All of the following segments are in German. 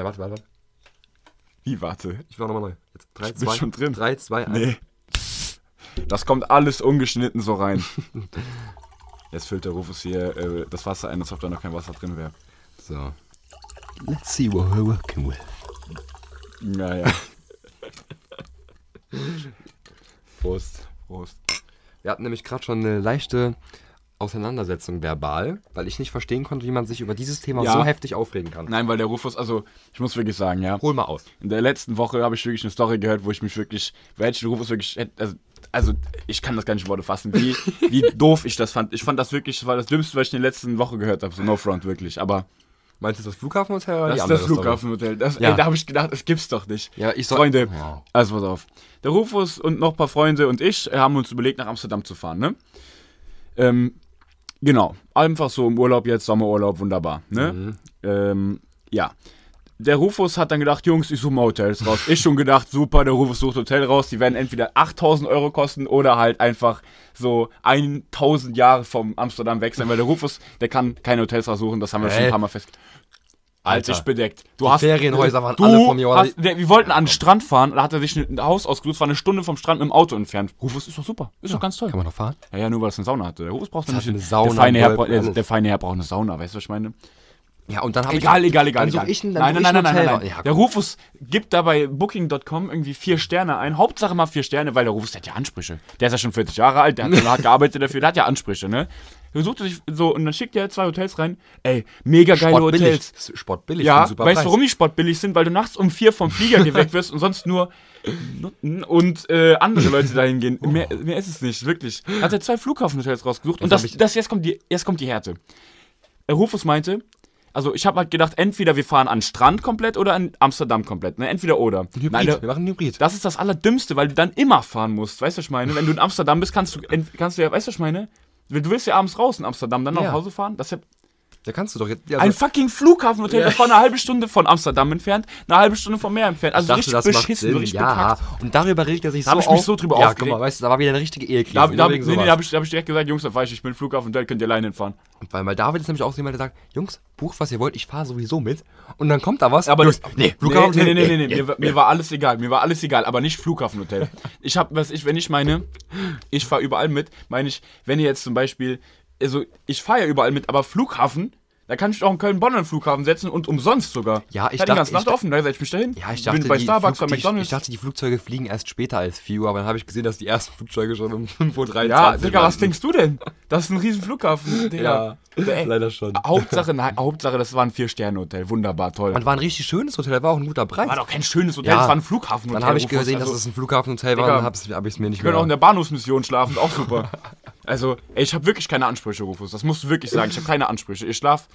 Na, warte, warte, warte. Wie, warte? Ich war nochmal neu. Jetzt 3, Ich bin schon drin. 3, 2, 1. Nee. Das kommt alles ungeschnitten so rein. Jetzt füllt der Rufus hier äh, das Wasser ein, als ob da noch kein Wasser drin wäre. So. Let's see what we're working with. Naja. Prost. Prost. Wir hatten nämlich gerade schon eine leichte Auseinandersetzung verbal, weil ich nicht verstehen konnte, wie man sich über dieses Thema Ja. so heftig aufregen kann. Nein, weil der Rufus, also ich muss wirklich sagen, ja. Hol mal aus. In der letzten Woche habe ich wirklich eine Story gehört, wo ich mich wirklich, den Rufus wirklich, also, also ich kann das gar nicht in Worte fassen, wie, wie doof ich das fand. Ich fand das wirklich, das war das Dümmste, was ich in der letzten Woche gehört habe, so No Front wirklich. Aber Meinst du das Flughafenhotel oder das die ist das? Flughafenhotel. Das, Ja. ey, da habe ich gedacht, das gibt's doch nicht. Ja, ich soll- Freunde, Ja. also pass auf. Der Rufus und noch ein paar Freunde und ich äh, haben uns überlegt, nach Amsterdam zu fahren, ne? Ähm, genau. Einfach so im Urlaub jetzt, Sommerurlaub, wunderbar, ne? Mhm. Ähm, ja. Der Rufus hat dann gedacht, Jungs, ich suche mal Hotels raus. Ich schon gedacht, super, der Rufus sucht Hotel raus. Die werden entweder 8000 Euro kosten oder halt einfach so 1000 Jahre vom Amsterdam weg sein, weil der Rufus, der kann keine Hotels raussuchen, das haben wir schon Hä? ein paar Mal fest. Alter. Alter, bedeckt. Du Die hast Ferienhäuser waren alle von mir. oder? Hast, wir wollten an den Strand fahren, da hat er sich ein Haus ausgesucht, war eine Stunde vom Strand mit dem Auto entfernt. Rufus ist doch super, ist doch ganz toll. Kann man noch fahren? Ja, ja, nur weil es eine Sauna hatte. Der Rufus braucht nämlich eine Sauna, Der feine, Herr, der, der feine Herr braucht eine Sauna, weißt du, was ich meine? Ja, und dann habe ich... Egal, egal, egal. Dann ich dann nein, nein, nein, ein nein, nein, nein. Ja, Der. Rufus gibt da bei Booking.com irgendwie vier Sterne ein. Hauptsache mal vier Sterne, weil der Rufus, der hat ja Ansprüche. Der ist ja schon 40 Jahre alt, der hat hart gearbeitet dafür, der hat ja Ansprüche, ne? Er sucht sich so und dann schickt er zwei Hotels rein. Ey, mega geile Sportbillig. Hotels. Sportbillig. Ja, super weißt du, warum die sportbillig sind? Weil du nachts um vier vom Flieger geweckt wirst und sonst nur Nutten und äh, andere Leute dahin gehen. Mehr, mehr ist es nicht, wirklich. Hat er zwei Flughafenhotels rausgesucht und Das das, jetzt, kommt die, jetzt kommt die Härte. Der Rufus meinte, also ich habe halt gedacht, entweder wir fahren an Strand komplett oder an Amsterdam komplett. Ne? Entweder oder. Hybrid. Nein, wir machen Hybrid. das ist das Allerdümmste, weil du dann immer fahren musst. Weißt du, was ich meine? Wenn du in Amsterdam bist, kannst du, kannst du ja, weißt du, was ich meine? Du willst ja abends raus in Amsterdam, dann nach Ja. Hause fahren. Das ist ja Da kannst du doch jetzt... ein fucking Flughafenhotel, das war eine halbe Stunde von Amsterdam entfernt, eine halbe Stunde vom Meer entfernt. Also dachte, richtig beschissen, richtig Ja, bekackt. und darüber regt er sich Da so hab ich mich so drüber Ja, guck aufgeregt. mal, weißt du, da war wieder eine richtige Ehekrise. Da, da, nee, nee, da habe ich, da hab ich direkt gesagt, Jungs, da fahr ich, ich bin Flughafenhotel, könnt ihr alleine hinfahren. Weil, weil David ist nämlich auch so jemand, der sagt, Jungs, bucht was ihr wollt, ich fahre sowieso mit. Und dann kommt da was. Aber Jungs, nee, nee, Flughafen, nee, nee, nee, nee, nee, mir, war- mir war alles egal, mir war alles egal, aber nicht Flughafenhotel. Ich habe, was ich, wenn ich meine, ich fahre überall mit, meine ich, wenn ihr jetzt zum Beispiel, also ich fahre ja überall mit, aber Flughafen, da kann ich auch in Köln-Bonn einen Flughafen setzen und umsonst sogar. Ja, ich Da die dachte- ganze ich Nacht dacht- offen, da setze ich mich dahin. Ja, ich dachte, bin bei die Starbucks, Flug, bei McDonalds. ich dachte, die Flugzeuge fliegen erst später als 4 Uhr, aber dann habe ich gesehen, dass die ersten Flugzeuge schon um 5.23 Uhr ja, Digga, was denkst du denn? Das ist ein riesen Flughafen, Digga. Ey, leider schon. Hauptsache, nein, Hauptsache, das war ein Vier-Sterne-Hotel. Wunderbar, toll. Man war ein richtig schönes Hotel, da war auch ein guter Preis. war doch kein schönes Hotel, Ja. das war ein Flughafenhotel. Dann habe ich gesehen, dass Also, es ein Flughafenhotel war und dann habe ich es mir nicht Wir können auch in mehr... der Bahnhofsmission schlafen, auch super. Also, ey, ich habe wirklich keine Ansprüche, Rufus. Das musst du wirklich sagen. Ich habe keine Ansprüche. Ich schlaf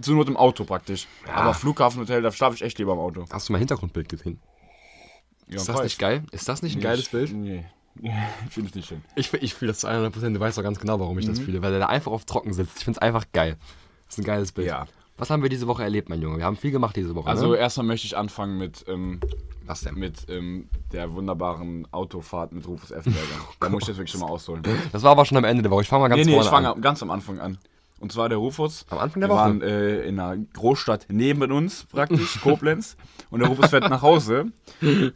zur Not im Auto praktisch. Aber Flughafenhotel, da schlafe ich echt lieber im Auto. Hast du mein Hintergrundbild gesehen? Ja, Ist das nicht geil? Ist das nicht ein geiles Bild? Nee. Ich finde es nicht schön. Ich, ich fühle das zu 100%. Du weißt doch ganz genau, warum ich das Mhm. fühle. Weil er da einfach auf Trocken sitzt. Ich finde es einfach geil. Das ist ein geiles Bild. Ja. Was haben wir diese Woche erlebt, mein Junge? Wir haben viel gemacht diese Woche. Also, ne? erstmal möchte ich anfangen mit, ähm, was denn? mit ähm, der wunderbaren Autofahrt mit Rufus Effenberger. da muss ich jetzt wirklich schon mal ausholen. Das war aber schon am Ende der Woche. Ich fange mal ganz nee, nee, ich fange an. ganz am Anfang an. Und zwar der Rufus. Am Anfang der wir Woche? waren äh, in einer Großstadt neben uns, praktisch, Koblenz. Und der Rufus fährt nach Hause.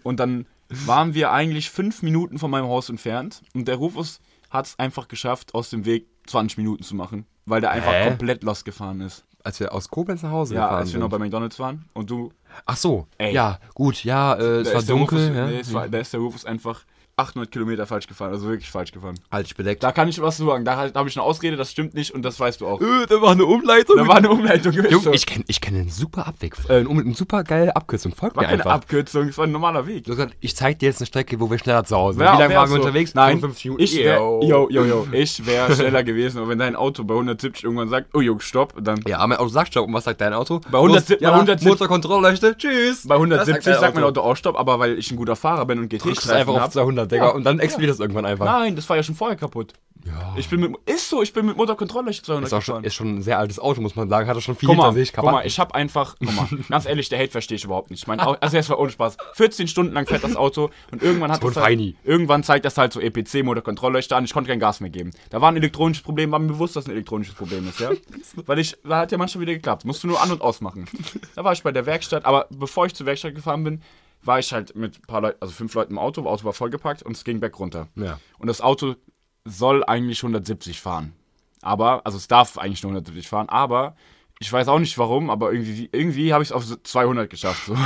Und dann waren wir eigentlich fünf Minuten von meinem Haus entfernt. Und der Rufus hat es einfach geschafft, aus dem Weg 20 Minuten zu machen. Weil der einfach Hä? komplett lost gefahren ist. Als wir aus Koblenz nach Hause Ja, gefahren als wir noch sind. bei McDonalds waren. Und du. Ach so. Ey. Ja, gut. Ja, äh, es war dunkel. Rufus, ja. nee, es war, da ist der Rufus einfach 800 Kilometer falsch gefahren. Also wirklich falsch gefahren. Dich bedeckt. Da kann ich was sagen. Da, da habe ich eine Ausrede, das stimmt nicht und das weißt du auch. Äh, da war eine Umleitung. Da war eine Umleitung. Junge, ich kenne ich kenn einen super Abweg. Äh, eine, eine super geile Abkürzung. Folgt war mir keine einfach. Abkürzung, es war ein normaler Weg. Du hast gesagt, ich zeig dir jetzt eine Strecke, wo wir schneller zu Hause sind. Wie lange waren wir so. unterwegs? Nein, 55 Minuten. ich wäre Yo. yo, yo, yo. Ich wär schneller gewesen, aber wenn dein Auto bei 170 irgendwann sagt, oh Jungs, stopp, dann Ja, mein Auto sagt Stopp. Und was sagt dein Auto? Bei 100 Los, ja, bei 170 Motorkontrollleuchte. Tschüss. bei 170 Das sagt mein Auto auch stopp, aber weil ich ein guter Fahrer bin und GT-Streifen einfach auf hab, 200, Digga. Ja. Und dann explodiert es irgendwann einfach. Nein, das war ja schon vorher kaputt. Ja. Ich bin mit, ist so, ich bin mit Motorkontrollleuchte 200 Ist, auch schon, gefahren. ist schon ein sehr altes Auto, muss man sagen. Hat er schon viel Guck mal, hinter sich. guck mal, ich habe einfach, guck mal, ganz ehrlich, der Hate verstehe ich überhaupt nicht. Ich meine, also war ohne Spaß. 14 Stunden lang fährt das Auto und irgendwann hat So das halt, irgendwann zeigt das halt so EPC Motorkontrollleuchte an. Ich konnte kein Gas mehr geben. Da war ein elektronisches Problem, war mir bewusst, dass ein elektronisches Problem ist, ja? Weil ich, da hat ja manchmal wieder geklappt. Musst du nur an und ausmachen. Da war ich bei der Werkstatt, aber bevor ich zur Werkstatt gefahren bin, war ich halt mit ein paar Leuten, also fünf Leuten im Auto, das Auto war vollgepackt und es ging berg runter. Ja. Und das Auto soll eigentlich 170 fahren. Aber, also es darf eigentlich nur 170 fahren, aber ich weiß auch nicht warum, aber irgendwie, irgendwie habe ich es auf 200 geschafft. So.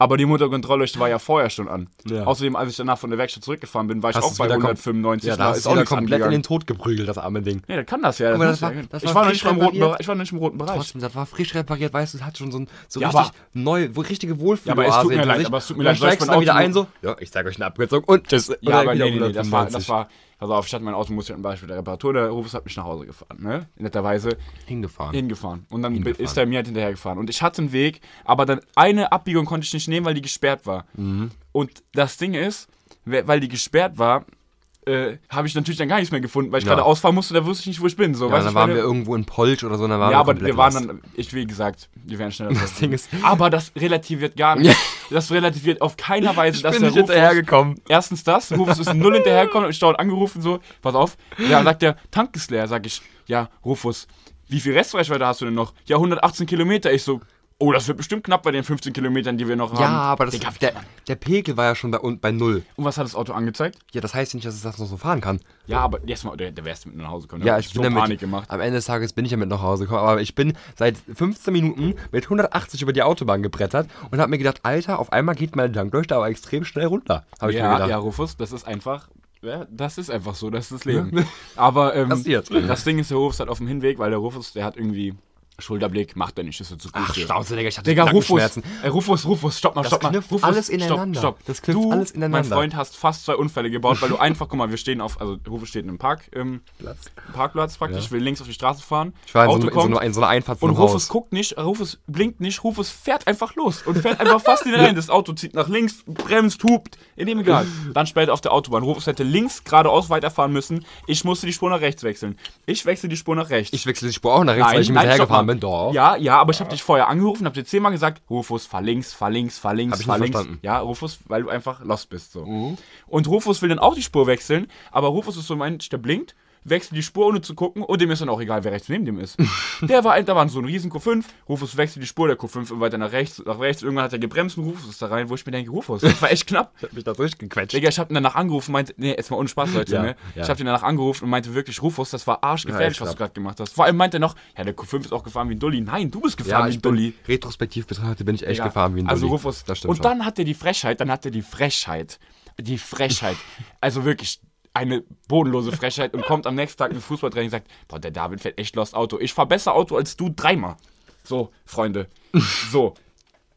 Aber die Motorkontrollleuchte war ja vorher schon an. Ja. Außerdem, als ich danach von der Werkstatt zurückgefahren bin, war ich Hast auch bei wieder kom- 195. Ja, da hast ist du auch komplett in angegangen. den Tod geprügelt, das arme Ding. Nee, das kann das ja. Das das war- das ich, war nicht mal im roten repariert. Bereich, ich war nicht im roten Bereich. Trotzdem, das war frisch repariert, weißt du, es hat schon so, ein, so Ja, richtig aber- neu, wo richtige Wohlfühl. Ja, aber es tut mir leid, aber es tut mir leid, Dann steigst du wieder ein, so, ja, ich zeige euch eine Abkürzung und. Und Ja, aber nee, nee, nee, das war, 195. das war, pass auf, statt mein Auto musste ich zum Beispiel der Reparatur, der Rufus hat mich nach Hause gefahren, ne? Netterweise hingefahren. hingefahren. Und dann Hingefahren. ist er mir halt hinterher gefahren. Und ich hatte einen Weg, aber dann eine Abbiegung konnte ich nicht nehmen, weil die gesperrt war. Mhm. Und das Ding ist, we- weil die gesperrt war, äh, habe ich natürlich dann gar nichts mehr gefunden, weil ich Ja. gerade ausfahren musste, da wusste ich nicht, wo ich bin. So, ja, dann waren ich wir meine- irgendwo in Polch oder so, dann waren ja, aber komplett wir waren lost. dann, ich wie gesagt, wir wären schneller. Das Ding ist, aber das relativiert gar nicht. Das relativiert auf keiner Weise, ich dass bin der nicht Rufus, hinterhergekommen. Erstens das, Rufus ist null hinterhergekommen, hab ich dauernd angerufen, so, pass auf. Ja, sagt der, Tank ist leer, sag ich, ja, Rufus, wie viel Restreichweite hast du denn noch? Ja, 118 Kilometer. Ich so, oh, das wird bestimmt knapp bei den 15 Kilometern, die wir noch haben. Ja, aber das, Digga, der, der Pegel war ja schon bei, bei null. Und was hat das Auto angezeigt? Ja, das heißt nicht, dass es das noch so fahren kann. Ja, aber jetzt mal, der, der wärst mit nach Hause gekommen. Ja, ich hat bin so damit, Panik gemacht. Am Ende des Tages bin ich ja mit nach Hause gekommen, aber ich bin seit 15 Minuten mit 180 über die Autobahn gebrettert und habe mir gedacht, Alter, auf einmal geht meine Tankleuchte aber extrem schnell runter. Habe ich mir Ja, gedacht. ja, Rufus, das ist einfach. Ja, das ist einfach so, das ist das Leben. Aber ähm, das Ding ist, der Rufus hat auf dem Hinweg, weil der Rufus, der hat irgendwie Schulterblick, macht er nicht, ist er zu gut. Ach, Digga, ich hatte Digga, Rufus, Nackenschmerzen. äh, Rufus, Rufus, stopp mal, Das stopp mal. knüpft Rufus, alles ineinander. Stopp, stopp. Das knüpft du, alles ineinander. Mein Freund, hast fast zwei Unfälle gebaut, weil du einfach, guck mal, wir stehen auf, also Rufus steht in einem Park, ähm, Platz. Parkplatz praktisch, Ja. will links auf die Straße fahren. Ich war in so, Auto einem- in so, kommt, einer- in so einer Einfahrt vom und Rufus Haus. guckt nicht, Rufus blinkt nicht, Rufus fährt einfach los und fährt einfach fast in den rein. Das Auto zieht nach links, bremst, hupt, in dem egal. Dann später auf der Autobahn. Rufus hätte links geradeaus weiterfahren müssen. Ich musste die Spur nach rechts wechseln. Ich wechsle die Spur nach rechts. Ich wechsle die Spur auch nach rechts, weil ich stopp hinterhergefahren Doch. Ja, ja, aber ich habe dich vorher angerufen, habe dir zehnmal gesagt, Rufus, fahr links, fahr links, fahr links, Hab ich fahr nicht verstanden. Ja, Rufus, weil du einfach lost bist. So. Mhm. Und Rufus will dann auch die Spur wechseln, aber Rufus ist so ein Mensch, der blinkt, wechselt die Spur, ohne zu gucken, und dem ist dann auch egal, wer rechts neben dem ist. der war, da war so ein riesen Q5, Rufus wechselt die Spur, der Q5 und weiter nach rechts, nach rechts, irgendwann hat er gebremst und Rufus ist da rein, wo ich mir denke, Rufus, das war echt knapp. Ich hab mich da durchgequetscht. Digga, ich hab ihn danach angerufen, meinte, nee, jetzt mal ohne Spaß, Leute, Ja, ne? ja. Ich hab ihn danach angerufen und meinte wirklich, Rufus, das war arschgefährlich, Ja, was du gerade gemacht hast. Vor allem meinte er noch, ja, der Q5 ist auch gefahren wie ein Dulli. Nein, du bist gefahren wie ich ein bin Dulli. retrospektiv betrachtet, bin ich echt gefahren wie ein Also Dulli. Rufus. Das stimmt und schon. dann hat er die Frechheit, dann hat er die Frechheit, die Frechheit, also wirklich eine bodenlose Frechheit und kommt am nächsten Tag ins Fußballtraining und sagt, boah, der David fährt echt lost Auto. Ich fahr besser Auto als du dreimal. So, Freunde. So.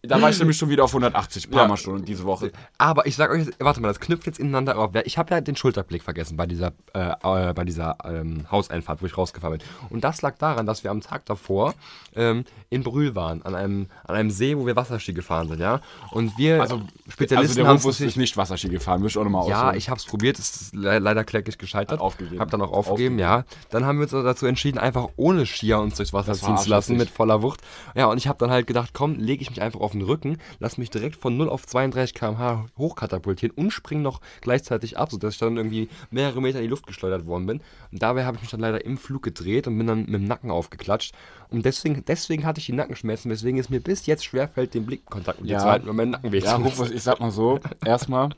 Da war ich nämlich schon wieder auf 180, paar Ja. Mal schon diese Woche. Aber ich sag euch, warte mal, das knüpft jetzt ineinander auf. Ich habe ja den Schulterblick vergessen bei dieser, äh, äh, bei dieser ähm, Hauseinfahrt, wo ich rausgefahren bin. Und das lag daran, dass wir am Tag davor ähm, in Brühl waren, an einem, an einem See, wo wir Wasserski gefahren sind, ja. Und wir Also, also Spezialisten der haben Rufus ist nicht Wasserski gefahren, ich auch nochmal Ja, ich habe es probiert, es ist le leider kläglich gescheitert. Hat aufgegeben. Hab dann auch aufgegeben, ja. Dann haben wir uns dazu entschieden, einfach ohne Skier uns durchs Wasser Das ziehen zu lassen mit voller Wucht. Ja, und ich habe dann halt gedacht, komm, lege ich mich einfach auf den Rücken, lass mich direkt von 0 auf 32 km/h hochkatapultieren und spring noch gleichzeitig ab, sodass ich dann irgendwie mehrere Meter in die Luft geschleudert worden bin. Und dabei habe ich mich dann leider im Flug gedreht und bin dann mit dem Nacken aufgeklatscht. Und deswegen, deswegen hatte ich die Nackenschmerzen, weswegen es mir bis jetzt schwerfällt, den Blickkontakt mit Ja. zu halten, weil mein Nacken weht. Ja, Rufus, ich sag mal so, erstmal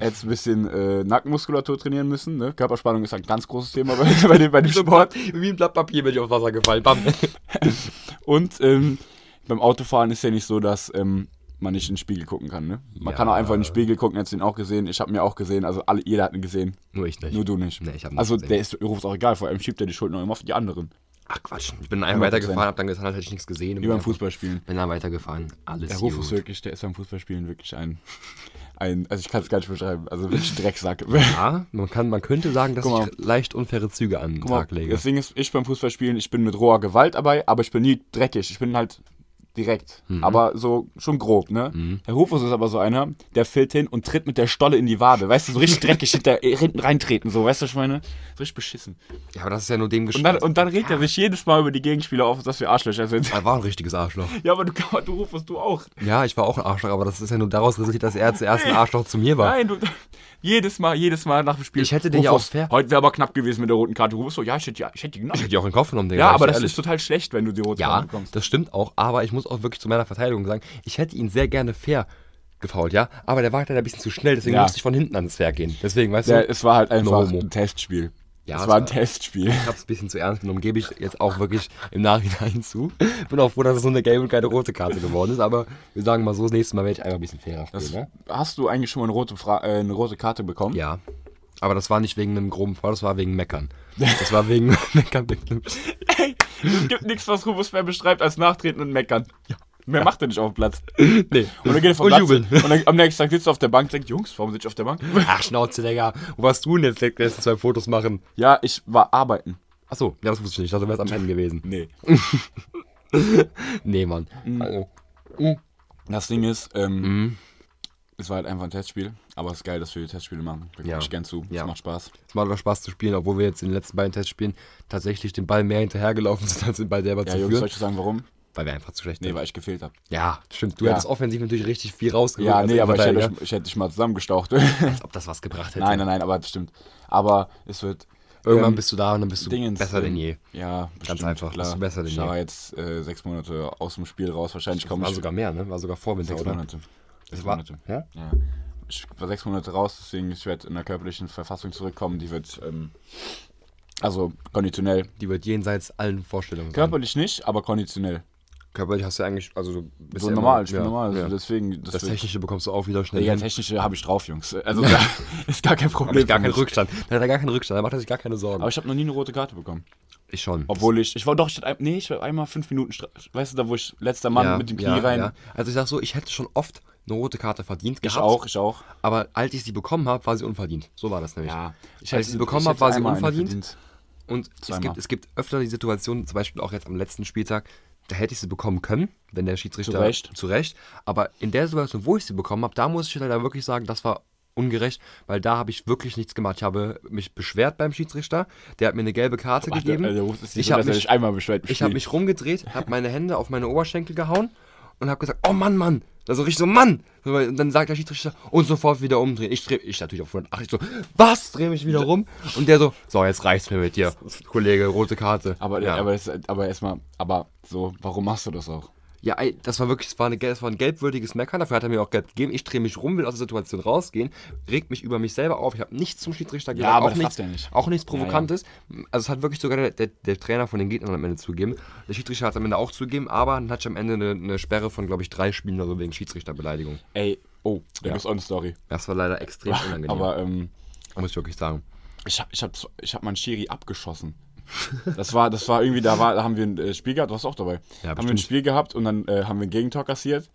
jetzt ein bisschen äh, Nackenmuskulatur trainieren müssen. Ne? Körperspannung ist ein ganz großes Thema bei, bei, dem, bei dem Sport. Wie ein Blatt Papier bin ich aufs Wasser gefallen. Bam. Und ähm, beim Autofahren ist ja nicht so, dass ähm, man nicht in den Spiegel gucken kann. Ne? Man Ja. kann auch einfach in den Spiegel gucken, jetzt den auch gesehen. Ich habe mir auch gesehen, also alle, jeder hat ihn gesehen. Nur ich nicht. Nur du nicht. Nee, ich hab ihn also nicht der ist Rufus auch egal, vor allem schiebt er die Schuld noch immer auf die anderen. Ach Quatsch. Ich bin 100%. weitergefahren, hab dann getan, als hätte ich nichts gesehen. Wie beim Fußballspielen. Bin dann weitergefahren. Alles Der Rufus gut. wirklich, der ist beim Fußballspielen wirklich ein, ein also ich kann es gar nicht beschreiben, also wirklich ein Drecksack. Ja, man, kann, man könnte sagen, dass mal. ich leicht unfaire Züge an den Tag lege. Das Ding ist, ich beim Fußballspielen, ich bin mit roher Gewalt dabei, aber ich bin nie dreckig. Ich bin halt direkt. Aber so schon grob, ne? Mhm. Herr Rufus ist aber so einer, der fällt hin und tritt mit der Stolle in die Wade. Weißt du, so richtig dreckig hinter, äh, hinten reintreten, so, weißt du, was ich meine? So richtig beschissen. Ja, aber das ist ja nur dem Und dann, geschuldet. und dann regt er sich jedes Mal über die Gegenspieler auf, dass wir Arschlöcher sind. Er war ein richtiges Arschloch. Ja, aber du, du Rufus, du auch. Ja, ich war auch ein Arschloch, aber das ist ja nur daraus resultiert, dass er zuerst ein Arschloch zu mir war. Nein, du, jedes Mal, jedes Mal nach dem Spiel. Ich hätte den ja auch fair- Heute wäre aber knapp gewesen mit der roten Karte. Rufus so, ja, ich hätte, ja, ich hätte die genommen. Ich hätte die auch in den Kopf genommen, Digga. Ja, aber das ehrlich. ist total schlecht, wenn du die rote Ja, Karte bekommst. das stimmt auch, aber ich muss auch wirklich zu meiner Verteidigung sagen, ich hätte ihn sehr gerne fair gefault, ja, aber der war halt ein bisschen zu schnell, deswegen Ja. musste ich von hinten ans Fair gehen. Deswegen, weißt Ja, du, es war halt einfach homo. ein Testspiel. Ja, es war ein Testspiel. ich hab's ein bisschen zu ernst genommen, gebe ich jetzt auch wirklich im Nachhinein zu. Bin auch froh, dass es so eine gelbe und keine rote Karte geworden ist, aber wir sagen mal so, das nächste Mal werde ich einfach ein bisschen fairer Das, spielen, ne? Hast du eigentlich schon mal eine rote, Fra äh, eine rote Karte bekommen? Ja. Aber das war nicht wegen einem groben Fall, das war wegen Meckern. Das war wegen Meckern. Ey, es gibt nichts, was Rufus mehr beschreibt als Nachtreten und Meckern. Ja. Mehr macht er nicht auf dem Platz. Nee. Und dann geht er vom Und Platz jubeln. und dann am nächsten Tag sitzt er auf der Bank und denkt, Jungs, warum sitze ich auf der Bank? Ach, Schnauze, Digga. Wo warst du denn jetzt? Die letzten zwei Fotos machen. Ja, ich war arbeiten. Achso, ja, das wusste ich nicht. Ich dachte, du wärst am Ende gewesen. Nee. Nee, Mann. Also, Das Ding ist, ähm, Mhm. Es war halt einfach ein Testspiel, aber es ist geil, dass wir Testspiele machen. Da Ja. ich gern zu. Ja. Es macht Spaß. es macht aber Spaß zu spielen, obwohl wir jetzt in den letzten beiden Testspielen tatsächlich den Ball mehr hinterhergelaufen sind, als den Ball selber Ja, zu Jungs, soll führen. ich sagen, warum? Weil wir einfach zu schlecht Nee, sind. weil ich gefehlt habe. Ja, stimmt. Du Ja. hättest offensiv natürlich richtig viel rausgeholt. Ja, als nee, aber ich hätte, Innenverteidiger. euch- ich hätte dich mal zusammengestaucht. Als ob das was gebracht hätte. nein, nein, nein, aber das stimmt. Aber es wird. Irgendwann ähm, bist du da und dann bist du Dingens, besser denn je. Ja, bestimmt, einfach, Klar. bist du besser denn ich je. war jetzt äh, sechs Monate aus dem Spiel raus. Wahrscheinlich komme War ich. sogar mehr, ne? War sogar vor Winter, sechs oder? Sechs war- Monate. Ja? Ja. Ich war sechs Monate raus, deswegen ich werde in der körperlichen Verfassung zurückkommen. Die wird. Ähm, also konditionell. Die wird jenseits allen Vorstellungen sein. Körperlich nicht, aber konditionell. Körperlich hast du ja eigentlich, also du bist So ja normal, immer- ich bin ja, normal. Ja. Also deswegen. Das, Technische bekommst du auch wieder schnell. Ja, technische habe ich drauf, Jungs. Also da ist gar kein Problem. Ich gar keinen. Rückstand. Da hat er gar keinen Rückstand, da macht er sich gar keine Sorgen. Aber ich habe noch nie eine rote Karte bekommen. ich schon. Obwohl ich, ich war doch, ich hatte, nee, ich war einmal fünf Minuten, weißt du, da wo ich letzter Mann mit dem Knie rein. Also ich sag so, ich hätte schon oft eine rote Karte verdient Ich gehabt. auch, ich auch. Aber als ich sie bekommen habe, war sie unverdient. So war das nämlich. Ja, Als ich sie bekommen habe, war sie unverdient. verdient. Und es gibt, es gibt öfter die Situation, zum Beispiel auch jetzt am letzten Spieltag, da hätte ich sie bekommen können, wenn der Schiedsrichter. Zu Recht. Zu Recht. Aber in der Situation, wo ich sie bekommen habe, da muss ich leider wirklich sagen, das war ungerecht, weil da habe ich wirklich nichts gemacht. Ich habe mich beschwert beim Schiedsrichter, der hat mir eine gelbe Karte Ach, gegeben. der, der ich habe mich, sich einmal beschwert. im ich hab mich rumgedreht, habe meine Hände auf meine Oberschenkel gehauen und habe gesagt, oh Mann, Mann. Also richtig so, Mann. Und dann sagt der Schiedsrichter, und sofort wieder umdrehen. Ich drehe, ich natürlich auf 180 so, was? Drehe mich wieder rum. Und der so, so, jetzt reicht's mir mit dir, Kollege, rote Karte. aber, ja. aber, aber erstmal, aber so, warum machst du das auch? Ja, ey, das war wirklich, das war, eine, das war ein gelbwürdiges Meckern, dafür hat er mir auch gelb gegeben. Ich drehe mich rum, will aus der Situation rausgehen, regt mich über mich selber auf. Ich habe nichts zum Schiedsrichter gesagt, aber auch, nichts, ja nicht. auch nichts Ja, ja. Provokantes. Also es hat wirklich sogar der, der, der Trainer von den Gegnern am Ende zugegeben. Der Schiedsrichter hat es am Ende auch zugegeben, aber dann hatte ich am Ende eine, eine Sperre von, glaube ich, drei Spielen oder so wegen Schiedsrichterbeleidigung. Ey, oh, da Ja. gibt's auch eine Story. Das war leider extrem unangenehm, Aber ähm, muss ich wirklich sagen. ich hab, ich hab, ich hab meinen Schiri abgeschossen. Das war, das war irgendwie, da, war, da haben wir ein äh, Spiel gehabt, du warst auch dabei. Ja, haben wir ein. Spiel gehabt und dann äh, haben wir ein Gegentor kassiert.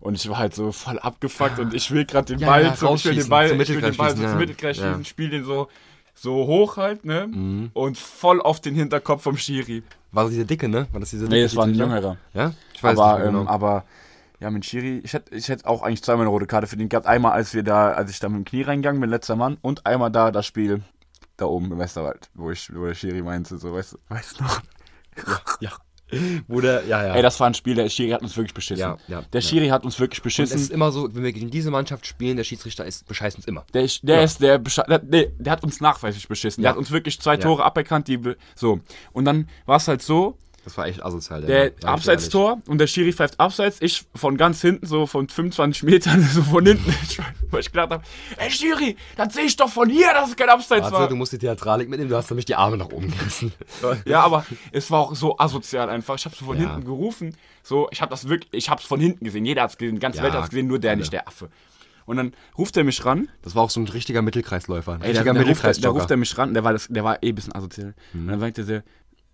Und ich war halt so voll abgefuckt und ich will gerade den Ja, Ball, ja, will den Ball, ich will den Mittelkreis Ball so schießen, zum. Mittelkreis Ja. Mhm. schießen, spiel den so, so hoch halt, ne? Und voll auf den Hinterkopf vom Schiri. War das diese Dicke, ne? War das diese Nee, dicke das war ein jüngerer. Ja? Ich weiß aber, nicht ähm, genau. aber ja, mit Schiri, ich hätte ich hätt auch eigentlich zweimal eine rote Karte verdient gehabt. Einmal, als wir da, als ich da mit dem Knie reingegangen bin, letzter Mann, und einmal da das Spiel da oben im Westerwald, wo ich, wo der Schiri meinte, so, weißt du, weißt du noch? ja. Wo der, ja, ja. Ey, das war ein Spiel, der Schiri hat uns wirklich beschissen. Ja, ja, der ja. Schiri hat uns wirklich Und es beschissen. ist immer so, wenn wir gegen diese Mannschaft spielen, der Schiedsrichter ist bescheißt uns immer. Der, ist- der Ja. ist der, der, der hat uns nachweislich beschissen. Der Ja. hat uns wirklich zwei Ja. Tore aberkannt, die so. Und dann war es halt so, Das war echt asozial. der ich Abseitstor und der Schiri pfeift Abseits, ich von ganz hinten, so von 25 Metern, so von hinten, weil ich gedacht habe, ey Schiri, das sehe ich doch von hier, dass es kein Abseits ehrlich. war. Warte, du musst die Theatralik mitnehmen, du hast nämlich die Arme nach oben gerissen. Ja, aber es war auch so asozial einfach. Ich habe so von Ja. hinten gerufen, so, ich habe das wirklich, ich habe es von hinten gesehen, jeder hat es gesehen, die ganze Ja, Welt hat es gesehen, nur der alle. nicht, der Affe. Und dann ruft er mich ran, Das war auch so ein richtiger Mittelkreisläufer. Ein Ey, der, richtiger der, ruft, der, der Mittelkreisjogger. ruft er mich ran, der war, das, der war eh ein bisschen asozial. Mhm. Und dann sagte der,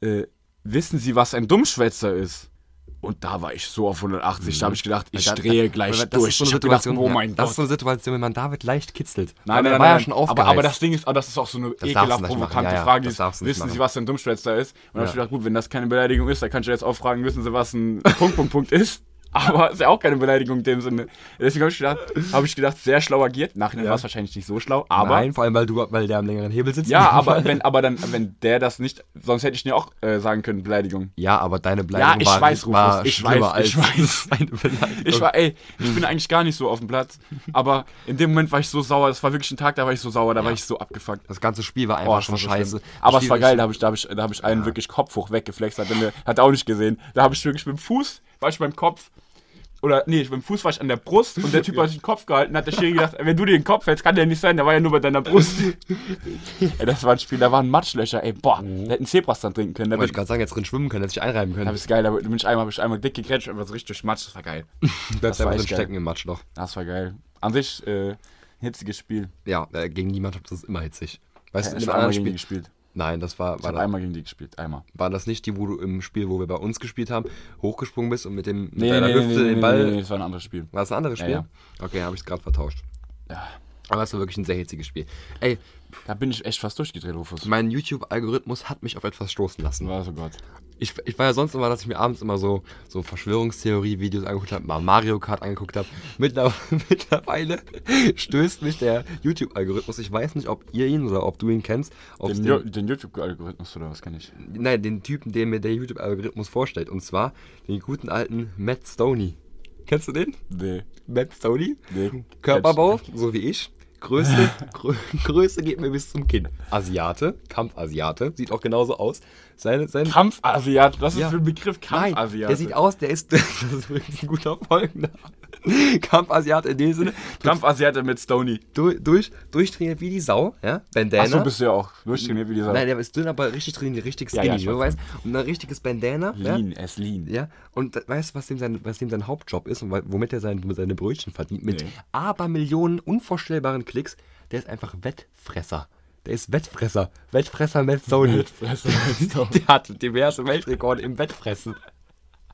äh, wissen Sie, was ein Dummschwätzer ist? Und da war ich so auf 180, da habe ich gedacht, ich Mhm. Da- da- drehe gleich das durch. Ist so eine ich habe gedacht, Situation, oh mein ja, Das Gott. ist so eine Situation, wenn man David leicht kitzelt. Nein, nein, nein, war ja nein. schon aber, aber das Ding ist, aber das ist auch so eine du ekelhaft provokante Ja, Frage. das nicht wissen Sie, machen. was ein Dummschwätzer ist? Und dann habe ich gedacht, gut, wenn das keine Beleidigung ist, dann kann ich jetzt auch fragen, wissen Sie, was ein Punkt, Punkt, Punkt ist? Aber ist ja auch keine Beleidigung in dem Sinne. Deswegen habe ich gedacht, habe ich gedacht, sehr schlau agiert. Nachher Ja. war es wahrscheinlich nicht so schlau, aber. Nein, vor allem, weil, du, weil der am längeren Hebel sitzt. Ja, aber wenn, aber dann, wenn der das nicht, sonst hätte ich dir auch äh, sagen können, Beleidigung. Ja, aber deine Beleidigung ich war, weiß, Rufus, war ich weiß, ich weiß. Ich war, ey, ich bin eigentlich gar nicht so auf dem Platz, aber in dem Moment war ich so sauer. Das war wirklich ein Tag, da war ich so sauer, da war ich so abgefuckt. das ganze Spiel war einfach Boah, schon war so scheiße. schlimm. Aber es war geil, da habe ich, da hab ich, da hab ich einen wirklich Kopf hoch weggeflext, hat, er mir- hat er auch nicht gesehen. Da habe ich wirklich mit dem Fuß, war ich beim Kopf, oder nee, dem Fuß war ich an der Brust und der Typ hat sich den Kopf gehalten, hat der Schiri gedacht, wenn du dir den Kopf hältst, kann der nicht sein, der war ja nur bei deiner Brust. ey, das war ein Spiel, da waren Matschlöcher, ey, boah, da hätten Zebras dann trinken können. Da Wollte bin ich gerade sagen, jetzt drin schwimmen können, hätte sich einreiben können. da ist geil, da bin ich einmal, hab ich einmal dick gegrätscht, einfach so richtig durch Matsch, das war geil. Bleibt war einfach drin stecken im Matschloch. Das war geil. An sich, äh, ein hitziges Spiel. Ja, äh, gegen die Mannschaft ist es immer hitzig. Weißt du, in ich einmal anderen Spiel. gespielt. Nein, das war, Ich war, da, einmal gegen die gespielt, einmal. war das nicht die, wo du im Spiel, wo wir bei uns gespielt haben, hochgesprungen bist und mit dem mit Nee, deiner nee, Hüfte nee, den Ball. nee, nee, das war ein anderes Spiel. War das ein anderes Ja, Spiel? ja. Okay, habe ich es gerade vertauscht. Ja. Aber es war wirklich ein sehr hitziges Spiel. Ey, Da bin ich echt fast durchgedreht, Rufus. mein YouTube-Algorithmus hat mich auf etwas stoßen lassen. War so Gott. Ich, ich war ja sonst immer, dass ich mir abends immer so, so Verschwörungstheorie-Videos angeguckt habe, mal Mario Kart angeguckt habe. Mittler, mittlerweile stößt mich der YouTube-Algorithmus. Ich weiß nicht, ob ihr ihn oder ob du ihn kennst. Den, den, den YouTube-Algorithmus oder was kann ich? nein, den Typen, den mir der YouTube-Algorithmus vorstellt. Und zwar den guten alten Matt Stoney. Kennst du den? Nee. Matt Stoney? Nee. Körperbau, so wie ich. Größe, Grö Größe geht mir bis zum Kinn. Asiate, Kampfasiate, sieht auch genauso aus. Seine, sein, Kampfasiat, was ist Ja. das für ein Begriff? Nein, Kampfasiat. der sieht aus, der ist, das ist übrigens ein guter Folgender. Kampfasiat in dem Sinne, Kampfasiate mit Stony. durch, durch, durchtrainiert wie die Sau, ja, Bandana. Achso, bist du ja auch durchtrainiert wie dieser. Nein, der ist dünn, aber richtig trainiert, richtig Ja, skinny, ja, ich du weiß. weißt. Und ein richtiges Bandana, Lean, er ist lean. ja, ja. Und weißt du, was dem sein, was dem sein Hauptjob ist und womit er sein, seine Brötchen verdient? Mit Nee. Abermillionen unvorstellbaren Klicks. Der ist einfach Wettfresser. Der ist Wettfresser. Wettfresser Matt Sony. Wettfresser Matt Stoney. Der hat diverse Weltrekorde im Wettfressen.